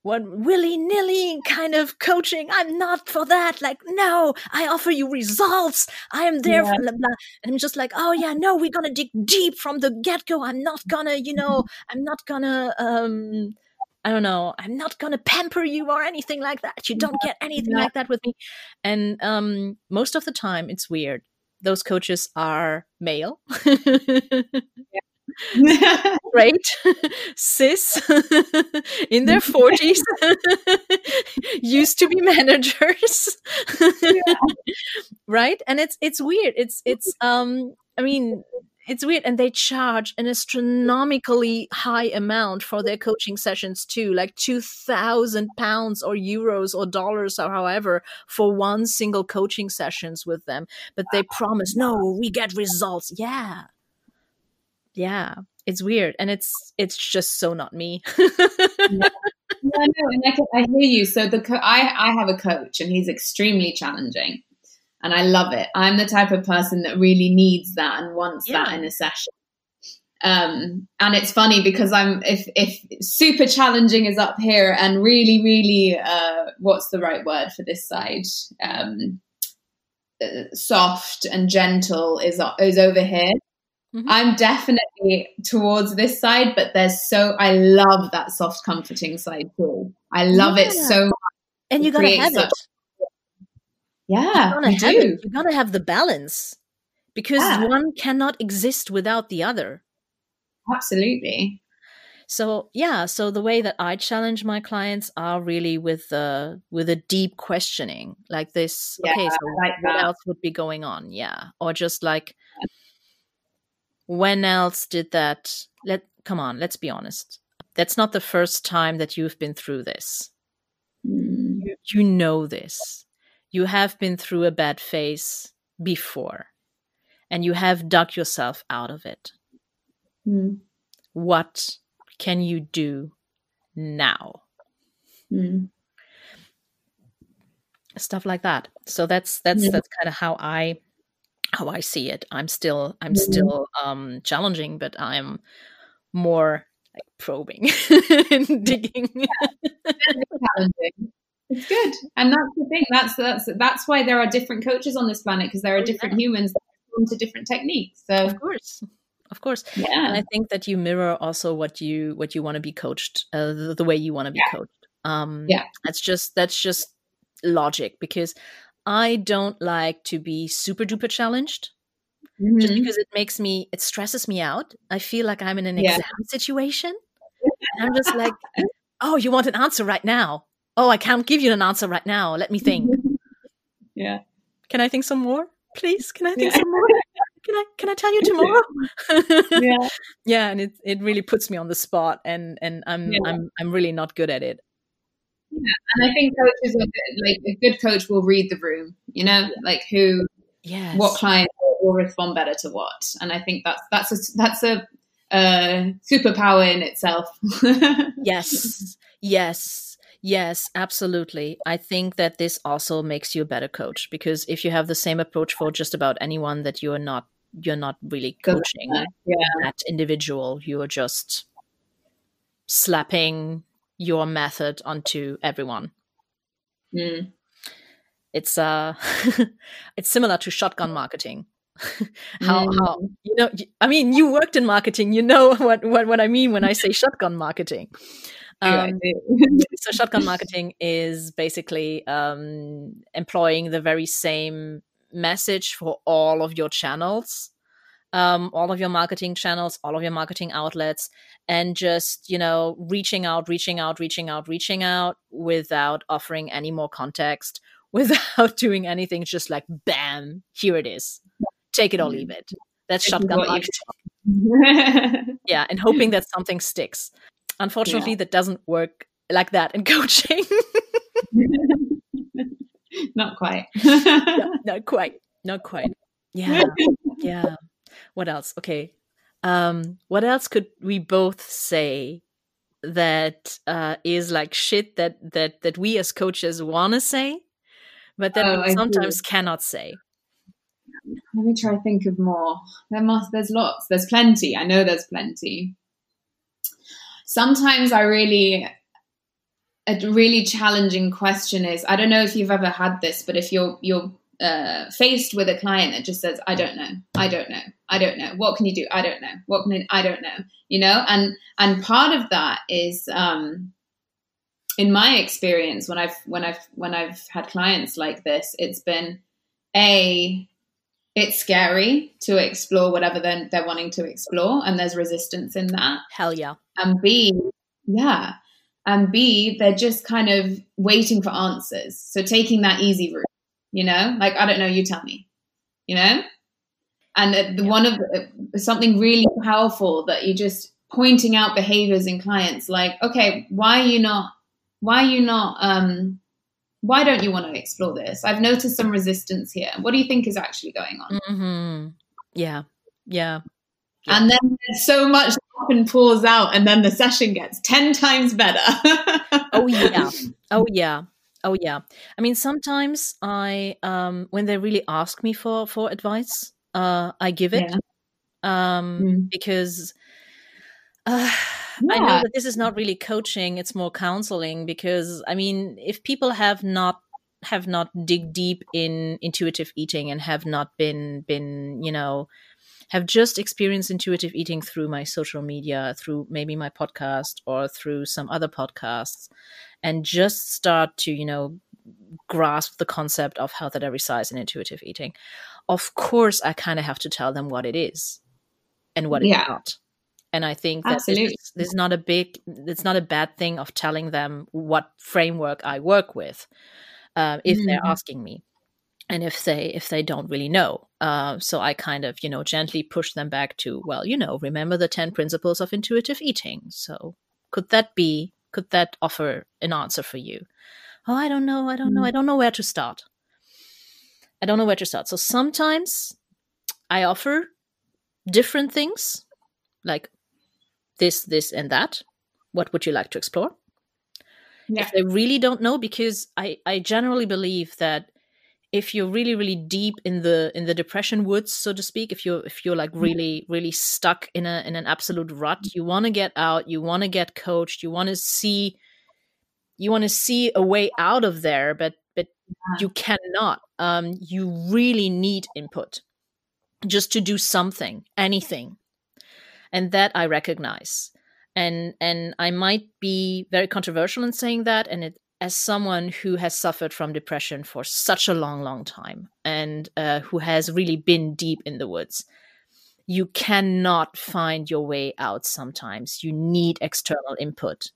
what willy nilly kind of coaching. I'm not for that. Like, no, I offer you results. I am there Yeah. for blah, blah. And I'm just like, oh yeah, no, we're gonna dig deep from the get go. I'm not gonna, you know, I'm not gonna, um, I don't know, I'm not gonna pamper you or anything like that. You don't get anything Yeah. like that with me. And um, most of the time, it's weird. Those coaches are male. right cis in their 40s used to be managers right and it's it's weird it's it's um i mean it's weird and they charge an astronomically high amount for their coaching sessions too like 2000 pounds or euros or dollars or however for one single coaching sessions with them. But they promise no we get results. Yeah. Yeah. It's weird and it's it's just so not me. Yeah, no, and I, can, I hear you. So the co- I I have a coach, and he's extremely challenging, and I love it. I'm the type of person that really needs that and wants that in a session. Um, and it's funny because I'm if if super challenging is up here, and really, really, uh, what's the right word for this side? Um, uh, soft and gentle is is over here. Mhm. I'm definitely towards this side, but there's so I love that soft, comforting side too. I love it so much. and you gotta have it Yeah, you gotta you have do. it you gotta have the balance because Yeah. one cannot exist without the other Absolutely. so yeah so the way that i challenge my clients are really with uh with a deep questioning like this Yeah, okay so like what that. else would be going on yeah or just like when else did that let come on let's be honest that's not the first time that you've been through this Mm, you, you know this you have been through a bad phase before and you have dug yourself out of it. Mm, what can you do now? Mm. stuff like that. So that's that's Yeah. that's kind of how i how i see it. I'm still i'm still um challenging but i'm more like probing and digging. Challenging. It's good, and that's the thing. That's that's that's why there are different coaches on this planet because there are Oh, different yeah. humans that respond to different techniques. So of course of course yeah. and i think that you mirror also what you what you want to be coached uh, the, the way you want to be Yeah. coached um Yeah. that's just that's just logic because i don't like to be super duper challenged just Mhm. because it makes me it stresses me out i feel like i'm in an Yeah. exam situation i'm just like oh you want an answer right now oh i can't give you an answer right now let me think yeah. can i think some more please can i think Yeah. some more can i can i tell you tomorrow yeah. yeah and it it really puts me on the spot and and i'm Yeah. i'm i'm really not good at it Yeah. And I think coaches are good, like a good coach will read the room, you know, like who yes what client will respond better to what. And I think that's that's a that's a uh, superpower in itself. yes yes yes absolutely i think that this also makes you a better coach because if you have the same approach for just about anyone that you're not you're not really coaching yeah. that individual you're just slapping your method onto everyone Mm. it's uh it's similar to shotgun marketing how how Mm. you know I mean you worked in marketing you know what what, what i mean when i say shotgun marketing um, so shotgun marketing is basically um, employing the very same message for all of your channels um, all of your marketing channels all of your marketing outlets and just you know reaching out reaching out reaching out reaching out without offering any more context without doing anything just like bam here it is. Take it or leave it. That's shotgun marketing. Yeah and hoping that something sticks unfortunately that doesn't work like that in coaching Not quite. no, not quite not quite yeah yeah what else okay um what else could we both say that uh, is like shit that that that we as coaches want to say, but that Oh, we sometimes cannot say. Let me try to think of more. There must there's lots. There's plenty. I know there's plenty. Sometimes I really a really challenging question is I don't know if you've ever had this, but if you're you're uh, faced with a client that just says, "I don't know, I don't know, I don't know. What can you do? I don't know. What can I, I don't know." You know, and and part of that is, um, in my experience, when I've when I've when I've had clients like this, it's been a it's scary to explore whatever they're, they're wanting to explore, and there's resistance in that Hell yeah. and B, yeah, and B, they're just kind of waiting for answers. So taking that easy route, you know, like I don't know, you tell me, you know, and the Yeah. one of uh, something really powerful that you just pointing out behaviors in clients, like, okay, why are you not, why are you not, um, why don't you want to explore this? I've noticed some resistance here. What do you think is actually going on? hmm Yeah. Yeah. Yeah. And then there's so much often pours out, and then the session gets 10 times better. oh yeah oh yeah oh yeah i mean sometimes i um when they really ask me for for advice uh i give it um Mm. because uh, i know that this is not really coaching it's more counseling because i mean if people have not have not dig deep in intuitive eating and have not been been you know have just experienced intuitive eating through my social media, through maybe my podcast or through some other podcasts, and just start to, you know, grasp the concept of health at every size and intuitive eating. Of course, I kind of have to tell them what it is and what Yeah. it's not. And I think that this Absolutely. is, this is not a big, it's not a bad thing of telling them what framework I work with uh, if they're Mhm. asking me. And if they if they don't really know uh, so i kind of you know gently push them back to well you know remember the 10 principles of intuitive eating. So could that be could that offer an answer for you? Oh i don't know i don't know i don't know where to start. I don't know where to start. So sometimes i offer different things like this this and that what would you like to explore? Yeah. if they really don't know because i i generally believe that if you're really really deep in the in the depression woods so to speak if you're if you're like really really stuck in a in an absolute rut you want to get out you want to get coached you want to see you want to see a way out of there but but you cannot. Um you really need input just to do something anything and that i recognize. And and i might be very controversial in saying that and it as someone who has suffered from depression for such a long long time and uh, who has really been deep in the woods you cannot find your way out sometimes. You need external input.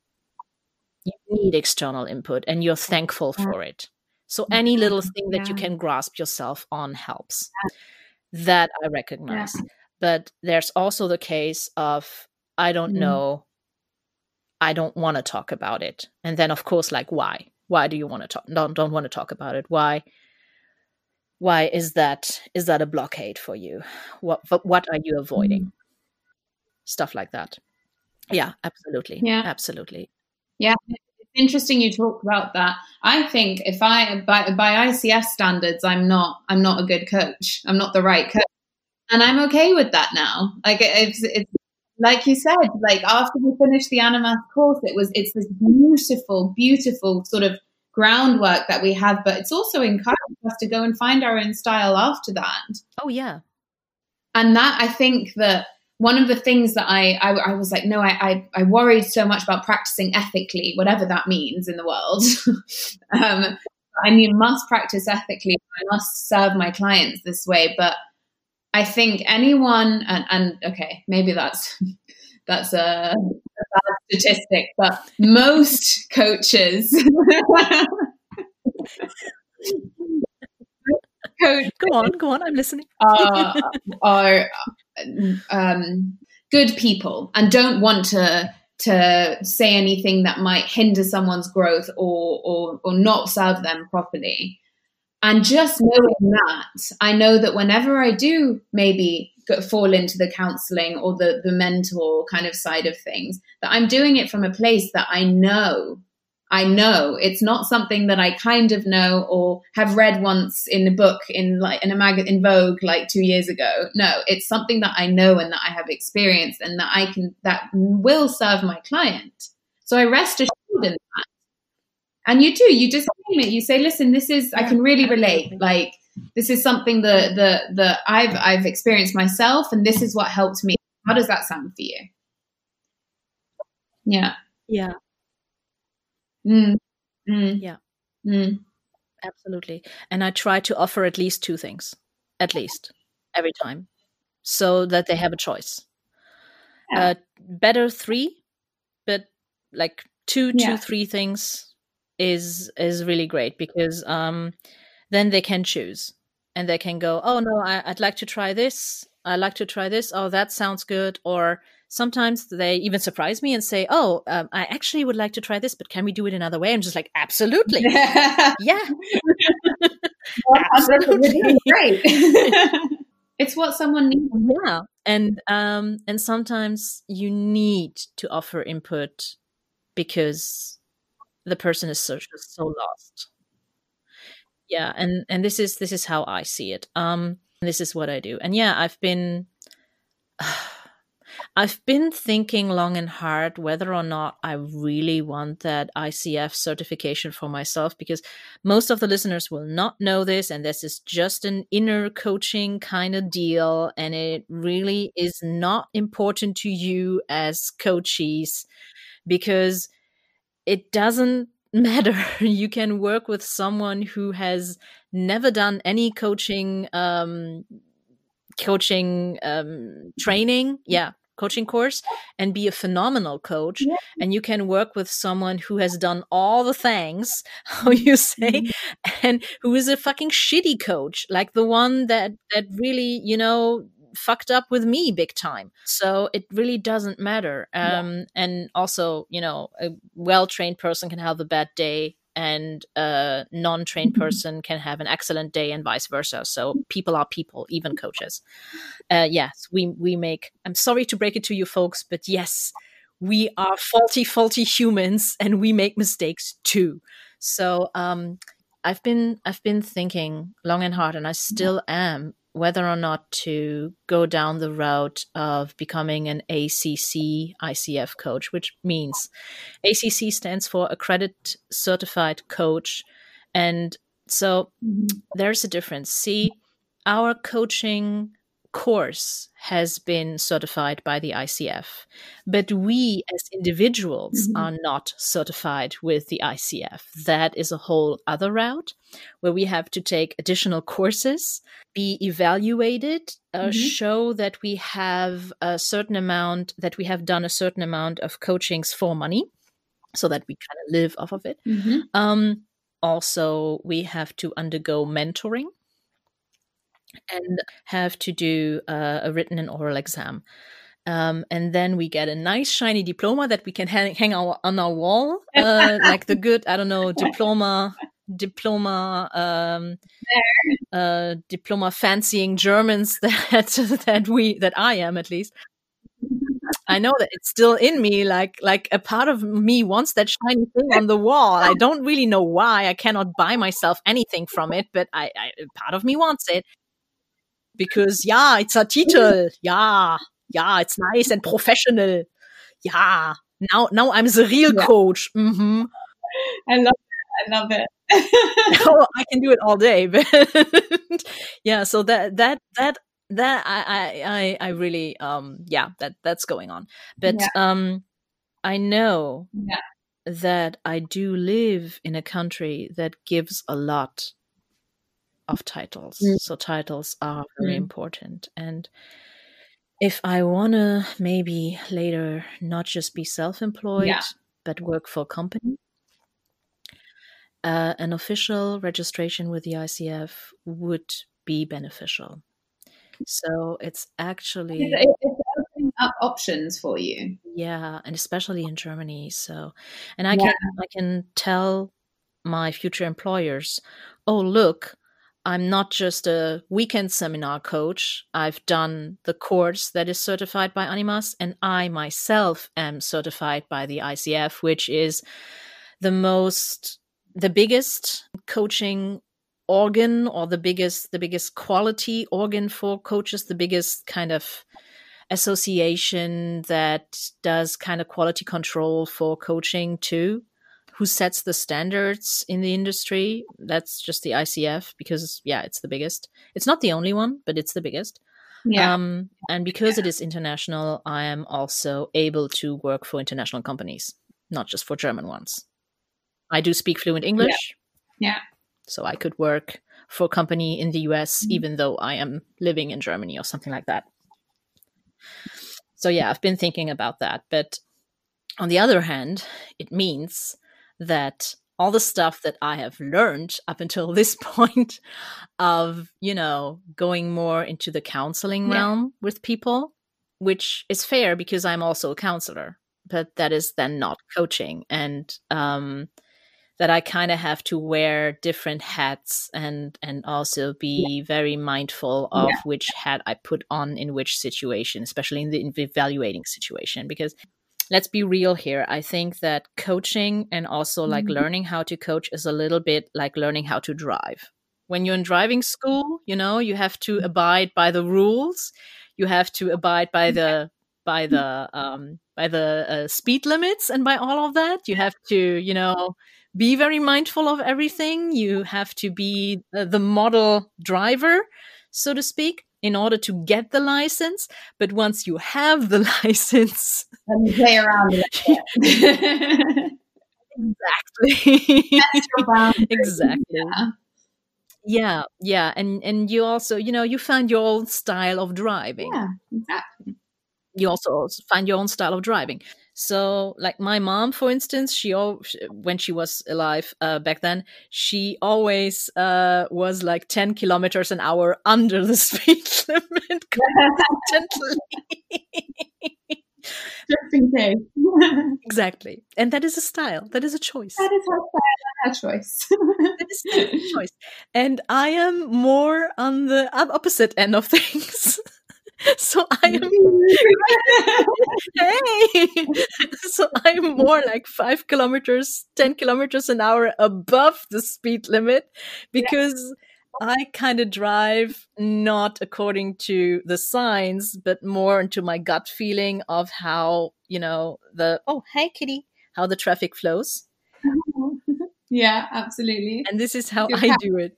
You need external input and you're thankful for it. So any little thing that you can grasp yourself on helps. That i recognize but there's also the case of i don't Mm. know. I don't want to talk about it. And then of course like why? Why do you want to talk? Don't don't want to talk about it. Why why is that is that a blockade for you? What what- are you avoiding? Stuff like that. Yeah absolutely. Yeah. absolutely. Yeah, it's interesting you talk about that. I think if I by by ICF standards, I'm not I'm not a good coach. I'm not the right coach, and I'm okay with that now. Like it's it's like you said, like after we finished the Animas course, it was it's this beautiful, beautiful sort of groundwork that we have, but it's also encouraged us to go and find our own style after that oh yeah and that I think that one of the things that I I, I was like, no, I, I I worried so much about practicing ethically, whatever that means in the world. um, I mean, must practice ethically. I must serve my clients this way. But I think anyone, and, and okay, maybe that's that's a, a bad statistic, but most coaches. coach go on go on i'm listening are are um, good people and don't want to to say anything that might hinder someone's growth or or or not serve them properly. And just knowing that, I know that whenever I do maybe fall into the counseling or the the mentor kind of side of things that i'm doing it from a place that i know. I know. It's not something that i kind of know or have read once in a book in like in a mag in vogue like two years ago. No it's something that i know and that i have experienced and that i can that will serve my client. So i rest assured in that and you too you just name it you say listen this is i can really relate like this is something that that that I've I've experienced myself, and this is what helped me. How does that sound for you? Yeah. Yeah. Mm. Mm. Yeah. Mm. Absolutely. And I try to offer at least two things, at least every time, so that they have a choice. Yeah. Uh, better three, but like two, Yeah. two, three things is is really great because um, then they can choose and they can go, oh no, I, I'd like to try this. I like to try this. Oh, that sounds good. Or sometimes they even surprise me and say, oh, um, I actually would like to try this, but can we do it another way? I'm just like, absolutely. yeah. Absolutely. Great. it's what someone needs. yeah and um and sometimes you need to offer input because the person is so so lost. Yeah and and this is this is how i see it um this is what i do. And yeah i've been I've been thinking long and hard whether or not I really want that ICF certification for myself because most of the listeners will not know this, and this is just an inner coaching kind of deal, and it really is not important to you as coaches because it doesn't matter. You can work with someone who has never done any coaching um coaching um training yeah coaching course and be a phenomenal coach Yeah. and you can work with someone who has done all the things how you say and who is a fucking shitty coach like the one that that really you know fucked up with me big time. So it really doesn't matter Yeah. um and also you know a well-trained person can have a bad day and a non-trained Mhm. person can have an excellent day and vice versa. So people are people even coaches. Uh, yes we we make i'm sorry to break it to you folks but yes we are faulty faulty humans and we make mistakes too. So um i've been i've been thinking long and hard and i still am whether or not to go down the route of becoming an ACC ICF coach, which means ACC stands for Accredited Certified Coach. And so mm-hmm. there's a difference. See, our coaching course has been certified by the ICF, but we as individuals Mhm. are not certified with the ICF. That is a whole other route where we have to take additional courses, be evaluated, uh, Mhm. show that we have a certain amount, that we have done a certain amount of coachings for money so that we kind of live off of it. Mhm. Um, also, we have to undergo mentoring and have to do uh, a written and oral exam. Um, and then we get a nice shiny diploma that we can hang, hang our, on our wall, uh, like the good, I don't know, diploma, diploma, um, uh, diploma fancying Germans that that we that I am at least. I know that it's still in me, like like a part of me wants that shiny thing on the wall. I don't really know why. I cannot buy myself anything from it, but I, I part of me wants it because yeah, it's a title. Yeah, yeah, it's nice and professional. Yeah, now now I'm the real Yeah. coach. hmm I love it. I love it. oh, I can do it all day, but yeah. So that that that that I I I, I really um yeah that that's going on, but Yeah. um I know Yeah. that I do live in a country that gives a lot of titles. Mm. So titles are very Mm. important and if I want to maybe later not just be self-employed Yeah. but work for a company uh, an official registration with the ICF would be beneficial. So it's actually It's, it's opening up options for you. yeah, and especially in Germany. So, and I Yeah. can I can tell my future employers, oh look, I'm not just a weekend seminar coach. I've done the course that is certified by Animas, and I myself am certified by the ICF, which is the most, the biggest coaching organ or the biggest, the biggest quality organ for coaches, the biggest kind of association that does kind of quality control for coaching too who sets the standards in the industry. That's just the ICF because, yeah, it's the biggest. It's not the only one, but it's the biggest. Yeah. Um, and because it is international, I am also able to work for international companies, not just for German ones. I do speak fluent English. Yeah. So I could work for a company in the US, Mhm. even though I am living in Germany or something like that. So yeah, I've been thinking about that. But on the other hand, it means that all the stuff that I have learned up until this point of, you know, going more into the counseling Yeah. realm with people, which is fair because I'm also a counselor, but that is then not coaching. And um, that I kind of have to wear different hats and and also be very mindful of Yeah. which hat I put on in which situation, especially in the evaluating situation. Because let's be real here, I think that coaching and also like Mhm. learning how to coach is a little bit like learning how to drive. When you're in driving school, you know, you have to abide by the rules. You have to abide by the by the um by the uh, speed limits and by all of that. You have to, you know, be very mindful of everything. You have to be uh, the model driver, so to speak, in order to get the license. But once you have the license, And you play around with it. exactly, That's your boundary. exactly, Yeah. yeah, yeah, and and you also, you know, you find your own style of driving. Yeah, exactly. you also find your own style of driving. So, like my mom, for instance, she al- when she was alive uh, back then, she always uh, was like ten kilometers an hour under the speed limit constantly. Just in case. exactly, and that is a style. That is a choice. that is her style and her choice. That is that is a choice. And I am more on the opposite end of things. so I am hey so i'm more like five kilometers ten kilometers an hour above the speed limit because i kind of drive not according to the signs but more into my gut feeling of how you know the oh hey kitty how the traffic flows yeah, absolutely. and this is how Good i do it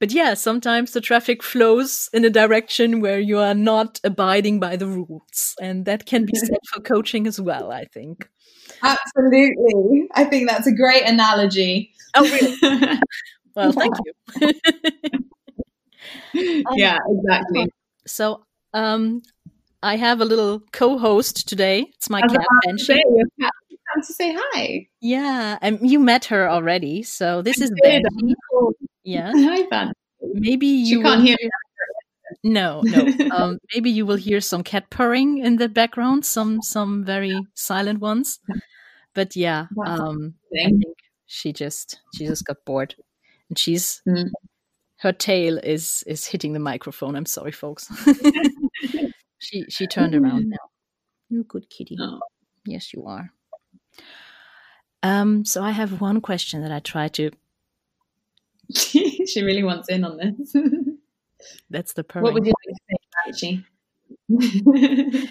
but yeah sometimes the traffic flows in a direction where you are not abiding by the rules and that can be said for coaching as well i think Absolutely. I think that's a great analogy. oh really well thank you yeah, exactly. so um i have a little co-host today it's my I cat about to say, benji come to say hi. yeah and you met her already so this is Did. Yeah Hi, Van. maybe She you can't will hear me. No, no. um, maybe you will hear some cat purring in the background, some some very silent ones. But yeah, um, I think she just she just got bored, and she's Mm. her tail is is hitting the microphone. I'm sorry, folks. she she turned around now. You good kitty. Oh. Yes, you are. Um, so I have one question that I try to. she really wants in on this. That's the purring. what would you like to say, Archie?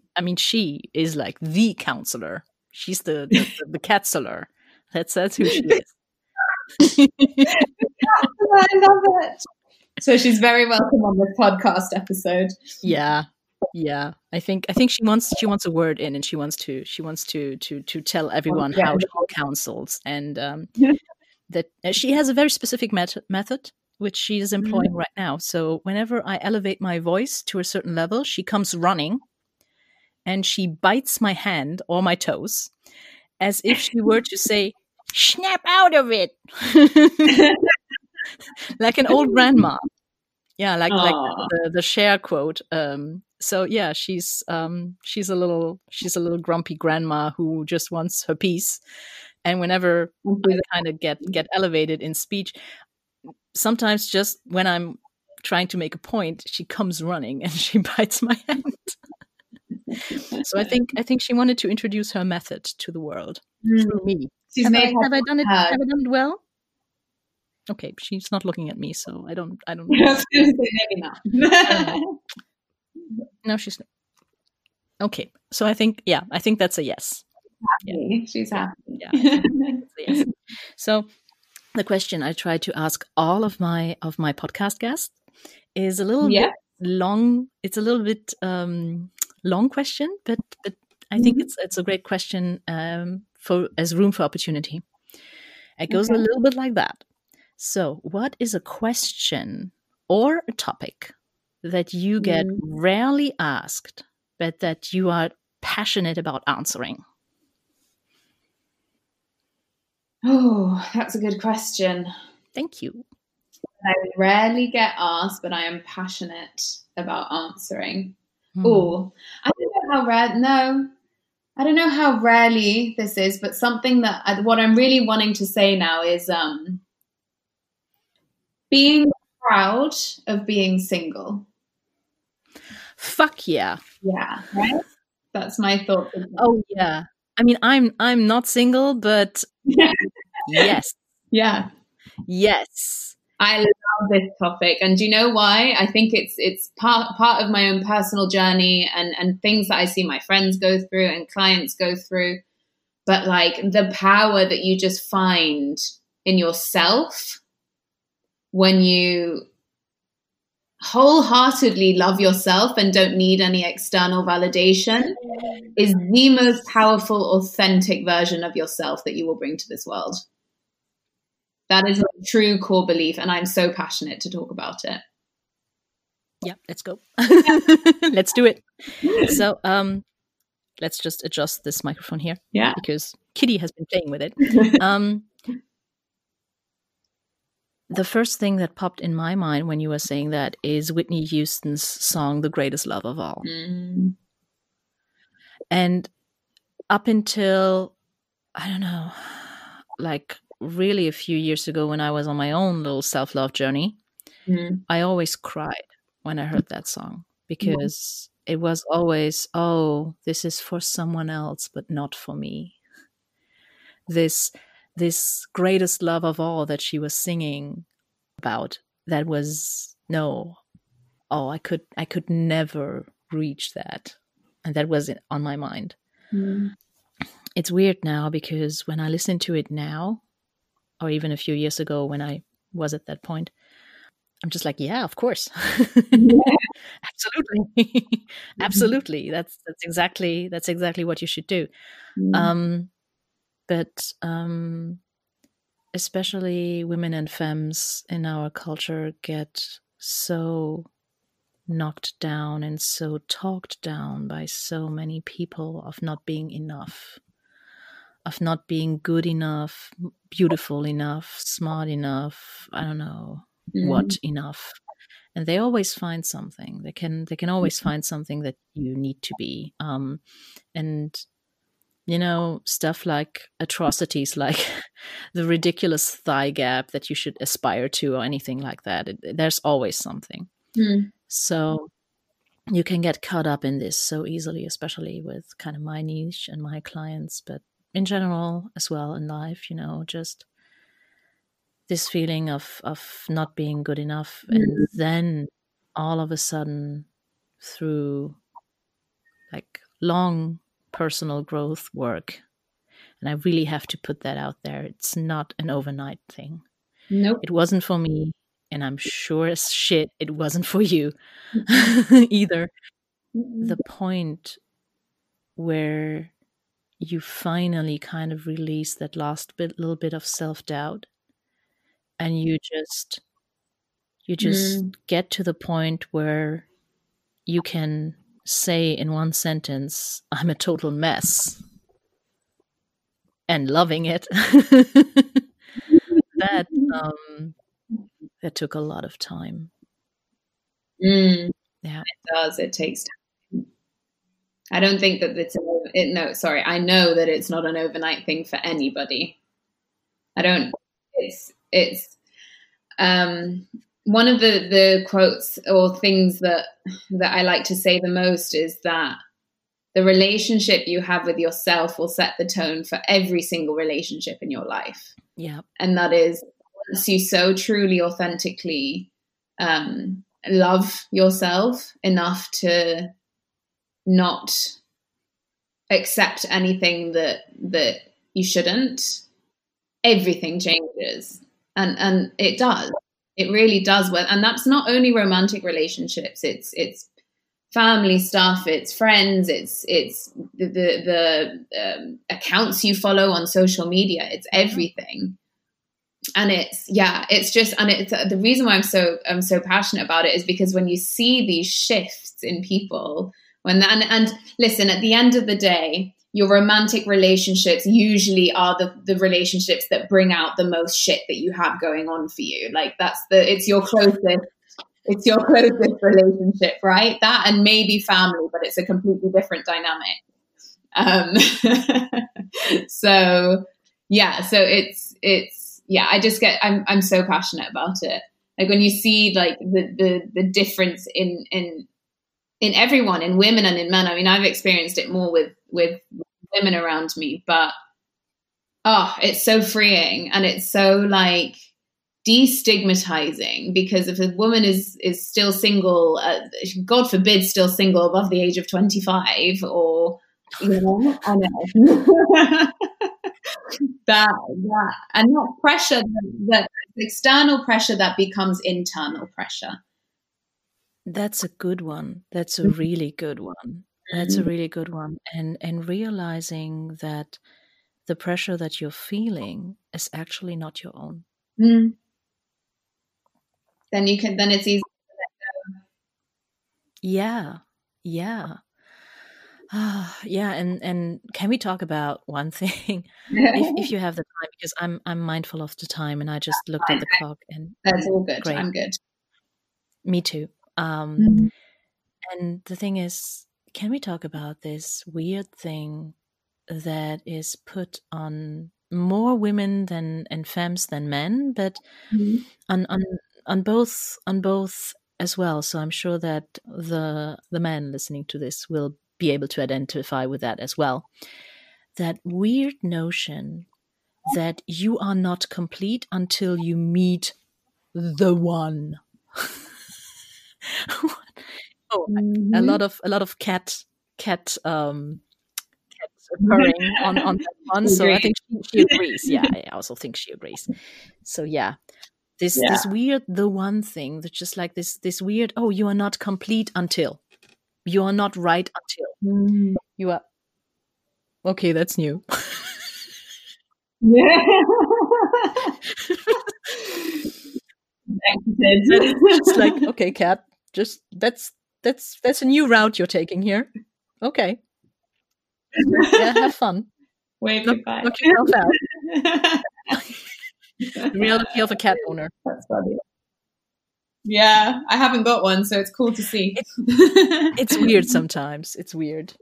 I mean, she is like the counselor. She's the the, the, the catseler. That's that's who she is. I love it. So she's very welcome on this podcast episode. yeah, yeah. I think I think she wants she wants a word in, and she wants to she wants to to to tell everyone how she counsels, and um. That uh, she has a very specific met- method which she is employing right now. So whenever I elevate my voice to a certain level, she comes running, and she bites my hand or my toes, as if she were to say, "Snap out of it." like an old grandma. Yeah, like like the, the Cher quote. Um, so yeah, she's um, she's a little she's a little grumpy grandma who just wants her peace, and whenever I kind of get get elevated in speech, sometimes just when I'm trying to make a point, she comes running and she bites my hand. so I think I think she wanted to introduce her method to the world mm. through me. Have I, have I, done it? Have I done it well? Okay, she's not looking at me, so I don't. I don't. Know. Maybe not. no, she's. Not. Okay, so I think yeah, I think that's a yes. Happy. Yeah. She's happy. Yeah. yes. So the question I try to ask all of my of my podcast guests is a little yeah. bit long. It's a little bit um, long question, but but I think mm-hmm. it's it's a great question um, for as room for opportunity. It goes okay. a little bit like that. So, what is a question or a topic that you get mm. rarely asked, but that you are passionate about answering? Oh, that's a good question. Thank you. I rarely get asked, but I am passionate about answering. Mm. Oh, I don't know how rare. No, I don't know how rarely this is, but something that I, what I'm really wanting to say now is um, being proud of being single. Fuck yeah. Yeah, right? That's my thought. Oh yeah. I mean, I'm I'm not single, but yes. Yeah. Yes. I love this topic, and do you know why? I think it's it's part part of my own personal journey and and things that I see my friends go through and clients go through. But like the power that you just find in yourself when you wholeheartedly love yourself and don't need any external validation is the most powerful, authentic version of yourself that you will bring to this world. That is a true core belief, and I'm so passionate to talk about it. Yeah, let's go. let's do it. So, um, let's just adjust this microphone here. Yeah, because Kitty has been playing with it. Um, the first thing that popped in my mind when you were saying that is Whitney Houston's song "The Greatest Love of All," mm. and up until I don't know, like really a few years ago when I was on my own little self love journey, mm. I always cried when I heard that song because mm. it was always, oh, this is for someone else, but not for me. This this greatest love of all that she was singing about that was no oh i could i could never reach that and that was on my mind mm. it's weird now because when i listen to it now or even a few years ago when I was at that point. I'm just like, yeah, of course. Absolutely. Absolutely. That's that's exactly that's exactly what you should do. Mm. Um but um especially women and femmes in our culture get so knocked down and so talked down by so many people of not being enough of not being good enough, beautiful enough, smart enough, I don't know mm. what enough. And they always find something. They can they can always find something that you need to be. Um, and you know stuff like atrocities like the ridiculous thigh gap that you should aspire to or anything like that it, there's always something mm. so you can get caught up in this so easily especially with kind of my niche and my clients but in general as well in life, you know, just this feeling of of not being good enough. Mm-hmm. and then all of a sudden through like long personal growth work and i really have to put that out there it's not an overnight thing. Nope. It wasn't for me and i'm sure as shit it wasn't for you either. The point where you finally kind of release that last bit little bit of self-doubt and you just you just mm. get to the point where you can say in one sentence i'm a total mess and loving it that um that took a lot of time mm. yeah it does it takes time I don't think that it's an, it, no. Sorry, I know that it's not an overnight thing for anybody. I don't. It's it's um, one of the the quotes or things that that I like to say the most is that the relationship you have with yourself will set the tone for every single relationship in your life. Yeah, and that is once you so truly, authentically um, love yourself enough to not accept anything that that you shouldn't everything changes. And and it does. It really does well and that's not only romantic relationships. It's it's family stuff it's friends it's it's the the, the um, accounts you follow on social media. It's everything. And it's yeah it's just and it's uh, the reason why i'm so i'm so passionate about it is because when you see these shifts in people when and, and listen at the end of the day your romantic relationships usually are the, the relationships that bring out the most shit that you have going on for you. Like that's the it's your closest it's your closest relationship, right? That and maybe family, but it's a completely different dynamic. Um, so yeah, so it's it's yeah, I just get I'm I'm so passionate about it. Like when you see like the the the difference in in in everyone, in women and in men. I mean, I've experienced it more with with women around me, but oh, it's so freeing and it's so like destigmatizing because if a woman is is still single, uh, God forbid, still single above the age of twenty five, or you know, I know that that and that pressure, that, that external pressure that becomes internal pressure. That's a good one. That's a mm-hmm. really good one. That's a mm-hmm. really good one. And and realizing that the pressure that you're feeling is actually not your own. Mm. Then you can then it's easy. Yeah. Yeah. Uh, yeah, and and can we talk about one thing, if, if you have the time? Because I'm I'm mindful of the time, and I just looked at the clock, and that's all good. Great. I'm good. Me too. Um, mm-hmm. And the thing is, can we talk about this weird thing that is put on more women than and femmes than men, but mm-hmm. on on on both on both as well. So I'm sure that the the men listening to this will be able to identify with that as well. That weird notion that you are not complete until you meet the one. oh, mm-hmm. a lot of a lot of cat cat um purring on on that one. So I think she, she agrees. Yeah, I also think she agrees. So yeah, this yeah. this weird the one thing that's just like this this weird. Oh, you are not complete until you are not right until mm. you are. Okay, that's new. yeah. it's like okay, cat. Just that's that's that's a new route you're taking here. Okay. yeah, have fun. Wave knock, goodbye. Knock yourself out. the reality of a cat owner. That's funny. Yeah, I haven't got one, so it's cool to see. It's, it's weird sometimes. It's weird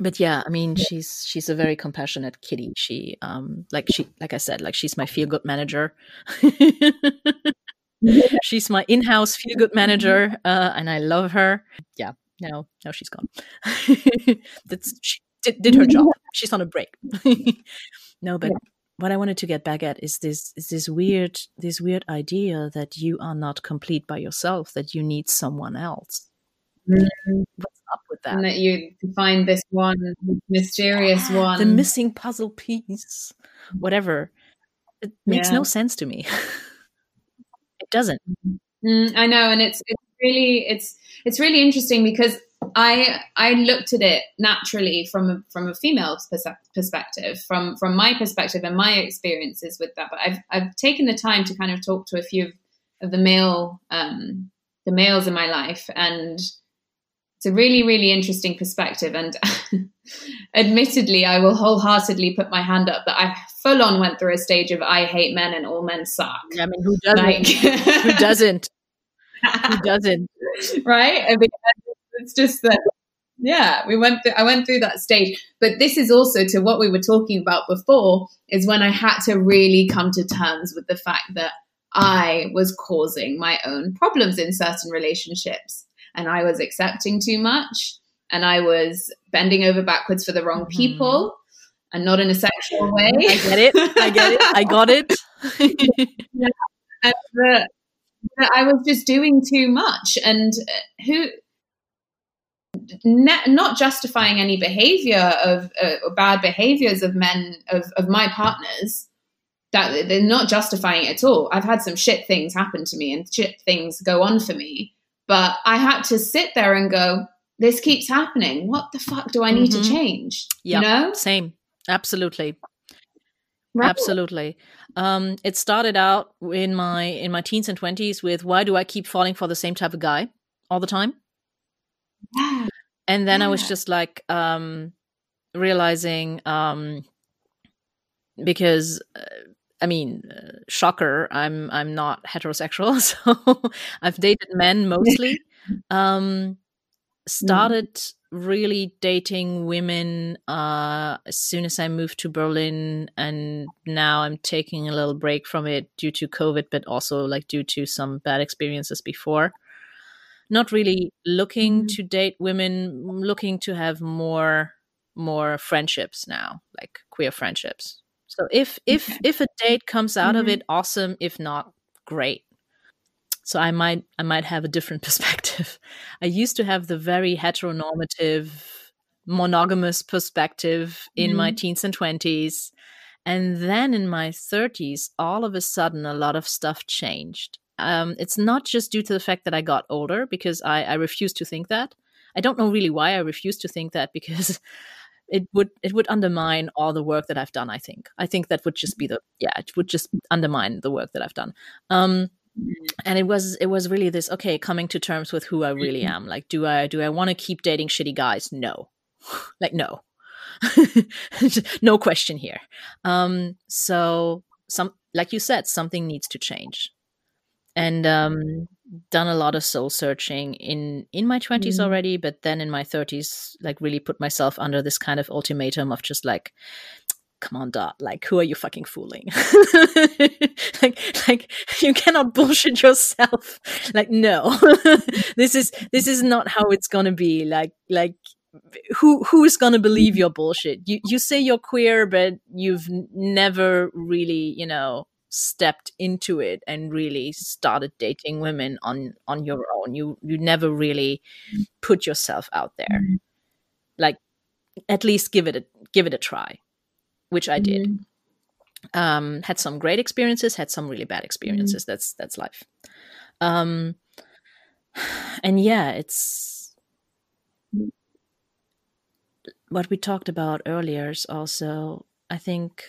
but yeah, I mean, she's she's a very compassionate kitty. She um like she like I said, like she's my feel good manager. she's my in-house feel good manager, uh, and I love her. Yeah, now now she's gone. That's she did, did her job. She's on a break. no, but what I wanted to get back at is this is this weird this weird idea that you are not complete by yourself, that you need someone else. Mm. What's up with that? And that you find this one mysterious one, the missing puzzle piece, whatever. It makes yeah. no sense to me. Doesn't. Mm, I know, and it's it's really it's it's really interesting because I I looked at it naturally from a, from a female perspective, from from my perspective and my experiences with that. But I've I've taken the time to kind of talk to a few of, of the male um, the males in my life, and it's a really really interesting perspective. And admittedly, I will wholeheartedly put my hand up that I full on went through a stage of I hate men and all men suck. I mean, who doesn't? Like, who doesn't? who doesn't? Right? it's just that yeah, we went through, I went through that stage. But this is also to what we were talking about before is when I had to really come to terms with the fact that I was causing my own problems in certain relationships and I was accepting too much and I was bending over backwards for the wrong mm-hmm. people and not in a sexual way. I get it. I get it. I got it. yeah. and the, I was just doing too much and uh, who ne- not justifying any behavior of uh, bad behaviors of men of, of my partners that they're not justifying it at all i've had some shit things happen to me and shit things go on for me but i had to sit there and go this keeps happening what the fuck do i need mm-hmm. to change yep. you know same absolutely Right. Absolutely. Um, it started out in my in my teens and twenties with why do I keep falling for the same type of guy all the time? Yeah. And then yeah. I was just like um, realizing um, because uh, I mean, uh, shocker, I'm I'm not heterosexual, so I've dated men mostly. um, started mm. really dating women uh, as soon as I moved to Berlin, and now I'm taking a little break from it due to COVID, but also like due to some bad experiences before not really looking mm-hmm. to date women, looking to have more more friendships now, like queer friendships. So if if if a date comes out mm-hmm. of it, awesome. If not, great. So I might I might have a different perspective. I used to have the very heteronormative monogamous perspective in mm-hmm. my teens and 20s. And then in my 30s, all of a sudden, a lot of stuff changed. Um, it's not just due to the fact that I got older, because I, I refuse to think that. I don't know really why I refuse to think that because it would it would undermine all the work that I've done. I think I think that would just be the yeah it would just undermine the work that I've done. Um, and it was it was really this okay coming to terms with who I really am. Like do I do I want to keep dating shitty guys? No, like no, no question here. Um, so some like you said something needs to change and um, done a lot of soul searching in in my 20s mm. already but then in my 30s like really put myself under this kind of ultimatum of just like come on dot like who are you fucking fooling? Like like you cannot bullshit yourself. Like no. This is this is not how it's gonna be. Like like who who is gonna believe your bullshit? You you say you're queer but you've never really you know stepped into it and really started dating women on on your own you you never really put yourself out there mm-hmm. like at least give it a give it a try which i did mm-hmm. um had some great experiences had some really bad mm-hmm. experiences mm-hmm. that's that's life um and yeah it's what we talked about earlier is also i think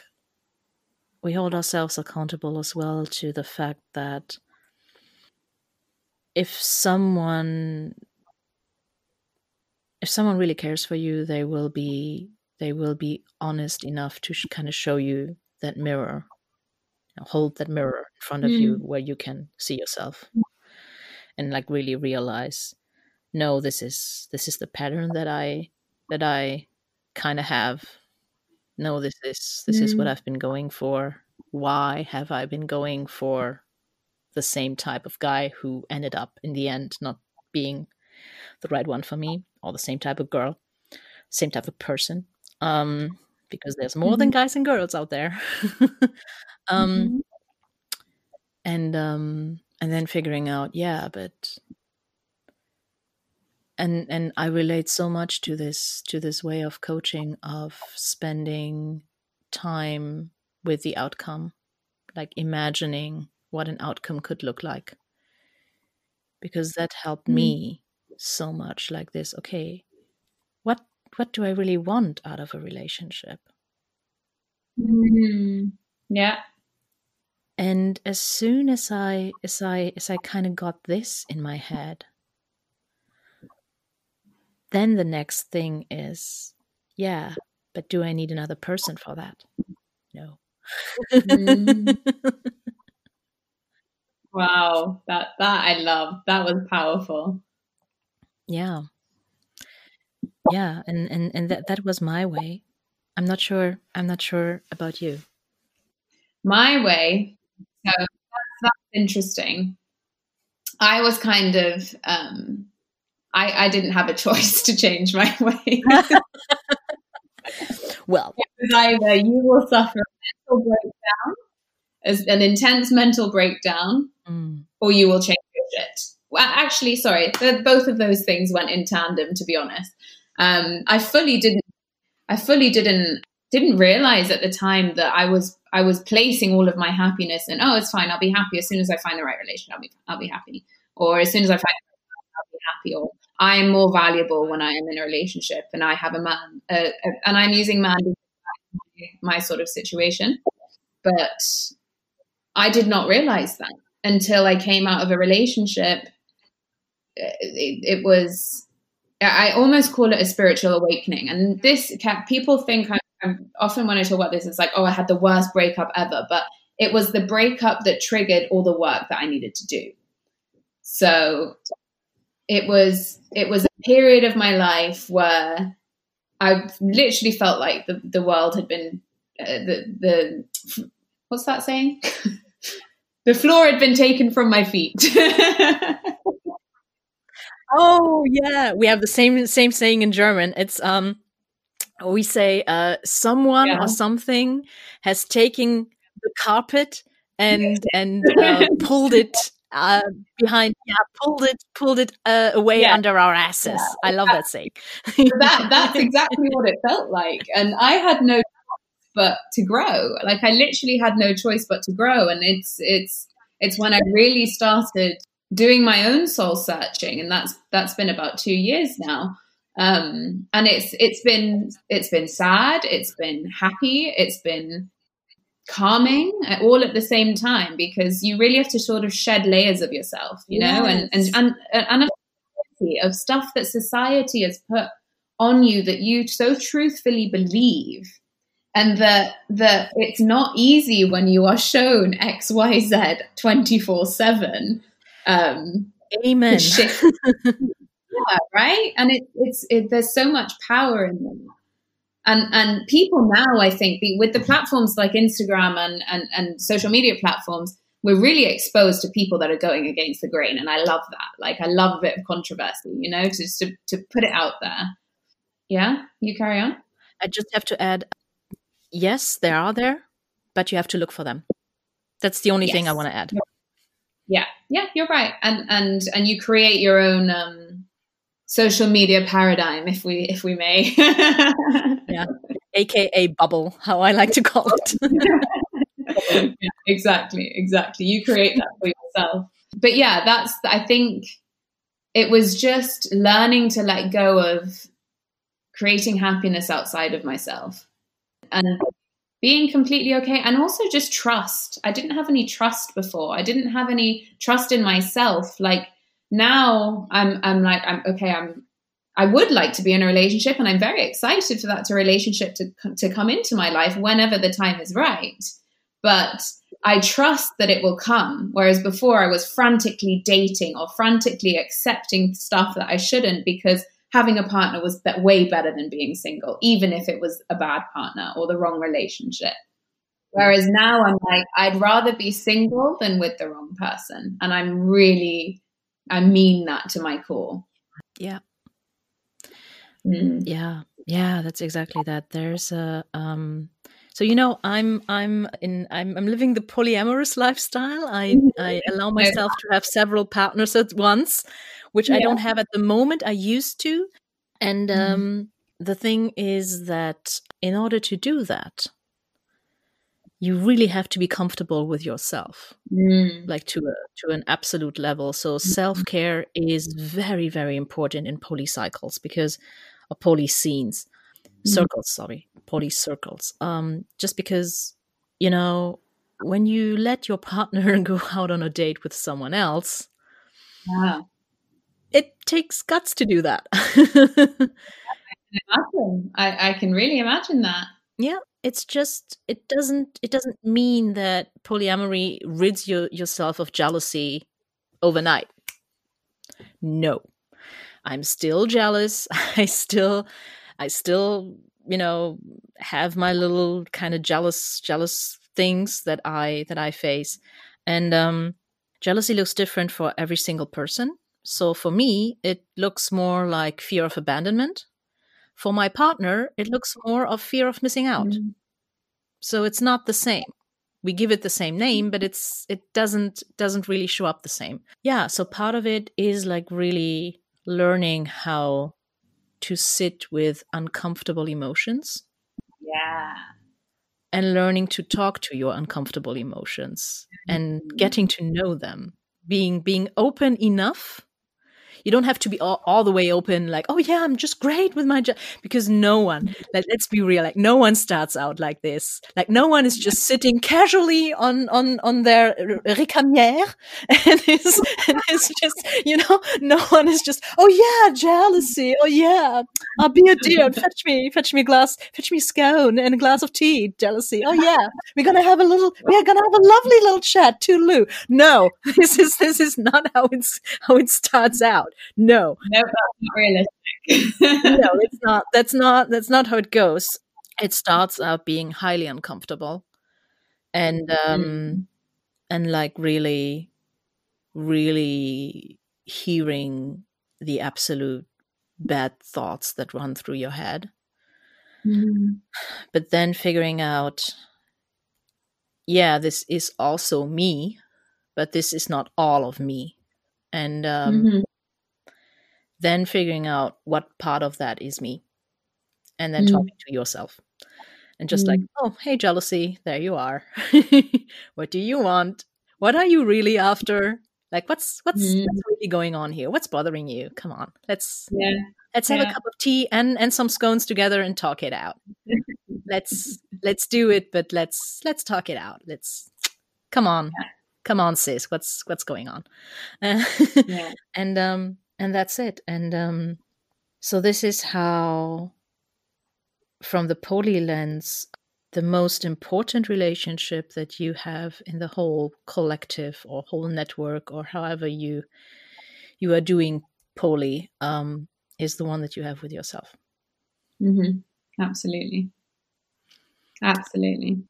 we hold ourselves accountable as well to the fact that if someone if someone really cares for you they will be they will be honest enough to sh- kind of show you that mirror hold that mirror in front of mm. you where you can see yourself and like really realize no this is this is the pattern that i that i kind of have no this is this mm. is what mm. i've been going for why have i been going for the same type of guy who ended up in the end not being the right one for me or the same type of girl same type of person um because there's more mm-hmm. than guys and girls out there um mm-hmm. and um and then figuring out yeah but and and i relate so much to this to this way of coaching of spending time with the outcome like imagining what an outcome could look like because that helped mm. me so much like this okay what what do i really want out of a relationship mm. yeah and as soon as i as i as i kind of got this in my head then the next thing is, yeah, but do I need another person for that? No. mm. Wow, that that I love. That was powerful. Yeah. yeah, and and and that that was my way. I'm not sure. I'm not sure about you. My way. So that's, that's interesting. I was kind of. Um, I, I didn't have a choice to change my way. well, either you will suffer a mental breakdown, as an intense mental breakdown, mm. or you will change your shit. Well, actually, sorry, the, both of those things went in tandem. To be honest, um, I fully didn't. I fully didn't didn't realize at the time that I was I was placing all of my happiness in. Oh, it's fine. I'll be happy as soon as I find the right relationship. I'll be I'll be happy. Or as soon as I find, happy. Or I'm more valuable when I am in a relationship and I have a man. Uh and I'm using man my sort of situation, but I did not realize that until I came out of a relationship. It, it was I almost call it a spiritual awakening. And this people think I'm, I'm, often when I talk about this, it's like, oh, I had the worst breakup ever. But it was the breakup that triggered all the work that I needed to do. So it was it was a period of my life where I literally felt like the, the world had been uh, the the what's that saying? the floor had been taken from my feet. oh yeah, we have the same same saying in German. It's um we say uh someone yeah. or something has taken the carpet and and uh, pulled it uh, behind yeah pulled it pulled it uh, away yeah. under our asses yeah. i love that saying that that's exactly what it felt like and i had no but to grow like i literally had no choice but to grow and it's it's it's when i really started doing my own soul searching and that's that's been about two years now um and it's it's been it's been sad it's been happy it's been calming all at the same time because you really have to sort of shed layers of yourself you know yes. and and and, and of stuff that society has put on you that you so truthfully believe and that that it's not easy when you are shown xyz 24 7 um amen. yeah right? And it, it's it, there's so much power in them and and people now i think with the platforms like instagram and, and and social media platforms we're really exposed to people that are going against the grain. And i love that. Like i love a bit of controversy you know to to, to put it out there. Yeah? You carry on? I just have to add yes they are there but you have to look for them. That's the only yes. thing i want to add. Yeah. Yeah you're right. And and and you create your own um social media paradigm, if we if we may. yeah, aka bubble, how I like to call it. yeah, exactly, exactly. You create that for yourself. But yeah, that's I think it was just learning to let go of creating happiness outside of myself and being completely okay and also just trust. I didn't have any trust before. I didn't have any trust in myself like now I'm I'm like I'm okay I'm I would like to be in a relationship and I'm very excited for that to relationship to to come into my life whenever the time is right. But I trust that it will come. Whereas before I was frantically dating or frantically accepting stuff that I shouldn't because having a partner was way better than being single even if it was a bad partner or the wrong relationship. Whereas now I'm like I'd rather be single than with the wrong person. And I'm really I mean that to my core. Yeah. Mm. Yeah. Yeah, that's exactly that. There's a um so you know I'm I'm in I'm I'm living the polyamorous lifestyle. I I allow myself to have several partners at once, which yeah. I don't have at the moment. I used to. And mm-hmm. um mm. the thing is that in order to do that, you really have to be comfortable with yourself mm. like to a to an absolute level so mm-hmm. self-care is very very important in poly cycles because or poly scenes mm. circles sorry poly circles um just because you know when you let your partner go out on a date with someone else yeah. it takes guts to do that I, I can really imagine that yeah it's just it doesn't it doesn't mean that polyamory rids you, yourself of jealousy overnight no I'm still jealous. I still, I still, you know, have my little kind of jealous, jealous things that I that I face, and um, jealousy looks different for every single person. So for me, it looks more like fear of abandonment. For my partner, it looks more of fear of missing out. Mm. So it's not the same. We give it the same name, but it's it doesn't doesn't really show up the same. Yeah, so part of it is like really learning how to sit with uncomfortable emotions. Yeah. And learning to talk to your uncomfortable emotions and mm-hmm. getting to know them. Being being open enough you don't have to be all, all the way open like oh yeah i'm just great with my job because no one like, let's be real like no one starts out like this. Like no one is just sitting casually on on on their récamière and is and is just you know no one is just oh yeah jealousy oh yeah. I'll be a dear. Fetch me fetch me a glass fetch me a scone and a glass of tea jealousy oh yeah. We're gonna have a little we're gonna have a lovely little chat toodaloo. No this is this is not how it's how it starts out no, no, that's not realistic. no, it's not. That's not. That's not how it goes. It starts out being highly uncomfortable, and um, mm. and like really, really hearing the absolute bad thoughts that run through your head. Mm. But then figuring out, yeah, this is also me, but this is not all of me. And um, mm-hmm then figuring out what part of that is me and then mm. talking to yourself and just mm. like oh hey jealousy there you are what do you want what are you really after like what's what's, mm. what's really going on here what's bothering you come on let's yeah. let's have yeah. a cup of tea and and some scones together and talk it out let's let's do it but let's let's talk it out let's come on yeah. come on sis what's what's going on yeah. and um and that's it. And um, so this is how, from the poly lens, the most important relationship that you have in the whole collective or whole network or however you you are doing poly um, is the one that you have with yourself. Mm-hmm. Absolutely, absolutely.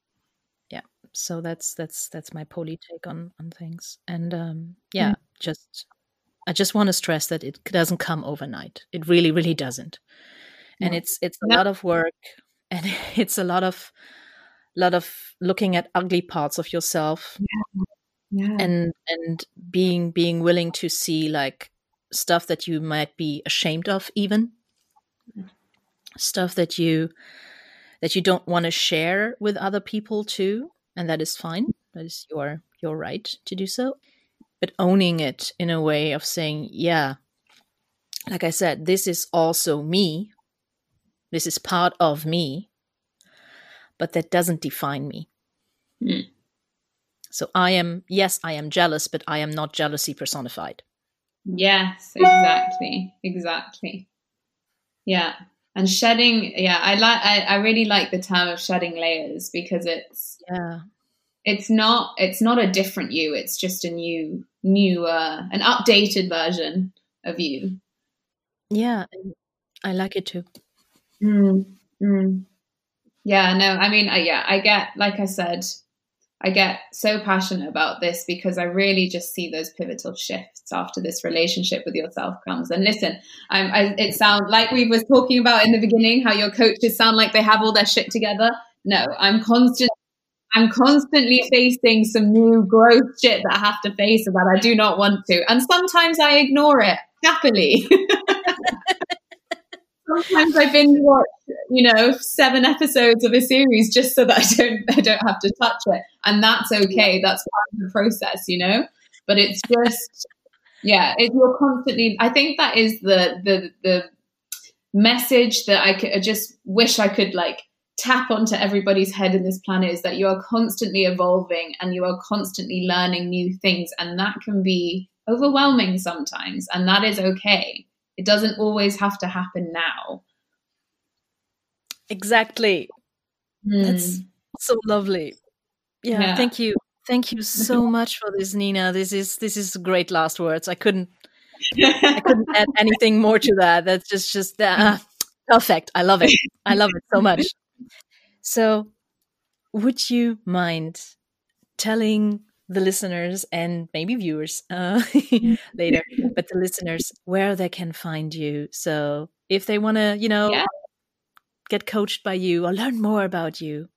Yeah. So that's that's that's my poly take on on things, and um, yeah, mm-hmm. just I just want to stress that it doesn't come overnight. It really, really doesn't. And it's it's a lot of work, and it's a lot of lot of looking at ugly parts of yourself, yeah. Yeah. and and being being willing to see like stuff that you might be ashamed of, even stuff that you that you don't want to share with other people too, and that is fine. That is your your right to do so but owning it in a way of saying, yeah, like I said, this is also me. This is part of me, but that doesn't define me. Mm. So I am, yes, I am jealous, but I am not jealousy personified. Yes, exactly. Exactly. Yeah. And shedding, yeah, I like, I, I really like the term of shedding layers because it's, yeah, it's not it's not a different you it's just a new new uh an updated version of you. Yeah i like it too. Mm, mm. yeah no i mean I, yeah i get like i said i get so passionate about this because i really just see those pivotal shifts after this relationship with yourself comes. And listen I'm, I, it sounds like we was talking about in the beginning how your coaches sound like they have all their shit together. No i'm constantly I'm constantly facing some new growth shit that I have to face that I do not want to. And sometimes I ignore it happily. sometimes I binge watch, you know, seven episodes of a series just so that I don't I don't have to touch it. And that's okay. That's part of the process, you know? But it's just yeah, it, you're constantly I think that is the the the message that I, could, I just wish I could like tap onto everybody's head in this planet is that you are constantly evolving and you are constantly learning new things. And that can be overwhelming sometimes. And that is okay. It doesn't always have to happen now. Exactly. Mm. That's so lovely. Yeah, yeah, thank you. Thank you so much for this, Nina. This is this is great last words. I couldn't I couldn't add anything more to that. That's just just uh, perfect. I love it. I love it so much. So, would you mind telling the listeners and maybe viewers uh, later, but the listeners where they can find you? So, if they want to, you know, yeah. get coached by you or learn more about you.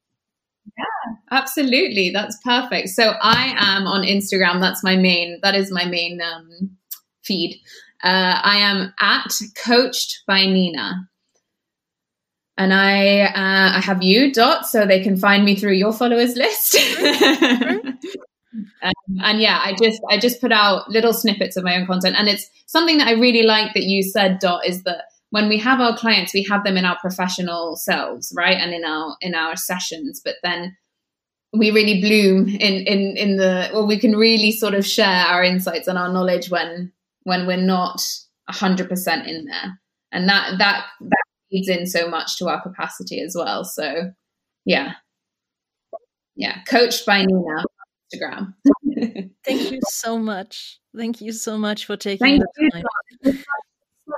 Yeah, absolutely. That's perfect. So I am on Instagram. That's my main. That is my main um, feed. Uh, I am at coached by Nina. And I uh, I have you dot so they can find me through your followers list. um, and yeah, I just I just put out little snippets of my own content, and it's something that I really like that you said. Dot is that when we have our clients, we have them in our professional selves, right, and in our in our sessions, but then we really bloom in in in the well, we can really sort of share our insights and our knowledge when when we're not 100% in there and that that that feeds in so much to our capacity as well so yeah yeah coached by nina instagram thank you so much thank you so much for taking thank the time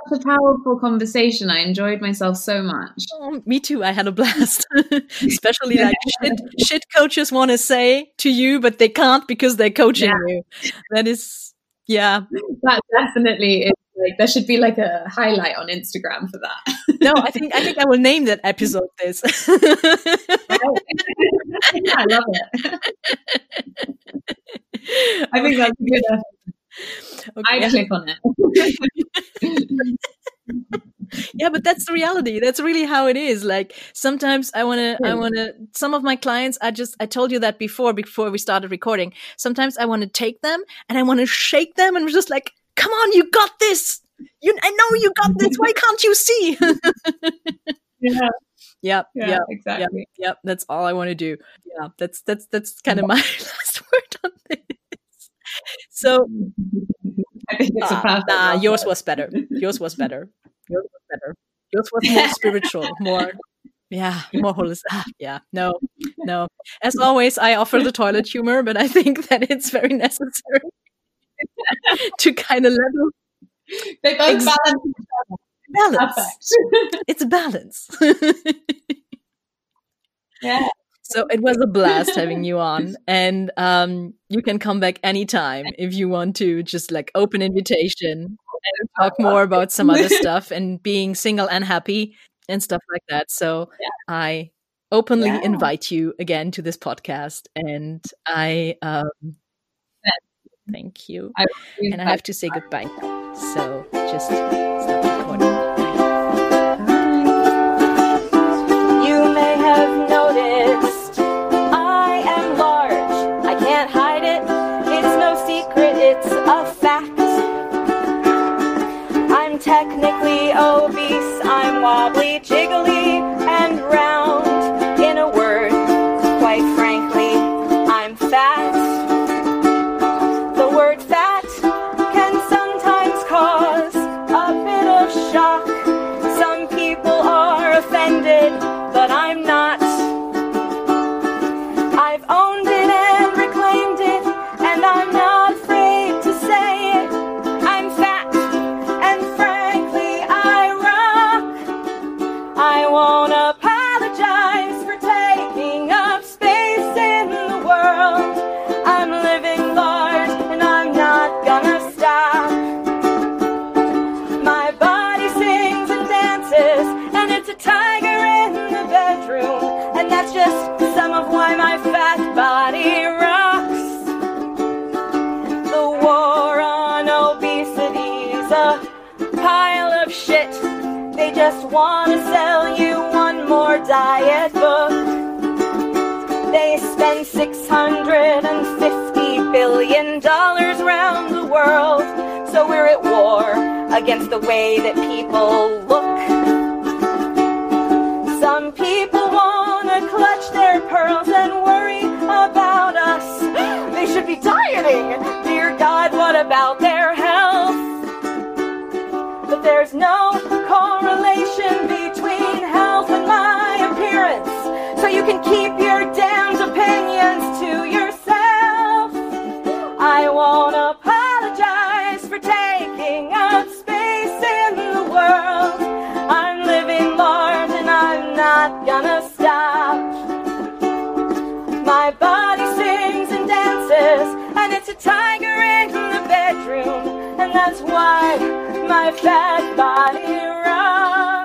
such a powerful conversation. I enjoyed myself so much. Oh, me too. I had a blast. Especially like shit, shit coaches want to say to you, but they can't because they're coaching yeah. you. That is yeah. That definitely is like there should be like a highlight on Instagram for that. no, I think I think I will name that episode this. yeah, I love it. I think that's good. Okay. I click on it. yeah but that's the reality that's really how it is like sometimes i want to i want to some of my clients i just i told you that before before we started recording sometimes i want to take them and i want to shake them and just like come on you got this you i know you got this why can't you see yeah Yep, yeah, yep, exactly. Yep, yep, that's all I want to do. Yeah, that's that's that's kind of my last word on this. So I think it's a perfect. Nah, yours was better. Yours was better. Yours was better. Yours was more spiritual, more yeah, more holistic. Ah, yeah, no, no. As always, I offer the toilet humor, but I think that it's very necessary to kind of level. They both ex- balance. Balance. it's a balance. yeah. So it was a blast having you on, and um, you can come back anytime if you want to. Just like open invitation and talk more about some other stuff and being single and happy and stuff like that. So yeah. I openly yeah. invite you again to this podcast, and I um, thank you. I and I have to say goodbye. So just stop jiggly, just want to sell you one more diet book. They spend $650 billion round the world. So we're at war against the way that people look. Some people want to clutch their pearls and worry about us. They should be dieting. Dear God, what about their health? But there's no correlation between health and my appearance. So you can keep your damned opinions to yourself. I won't apologize for taking up space in the world. I'm living large and I'm not gonna stop. My body sings and dances, and it's a tiger in the bedroom, and that's why my fat body round.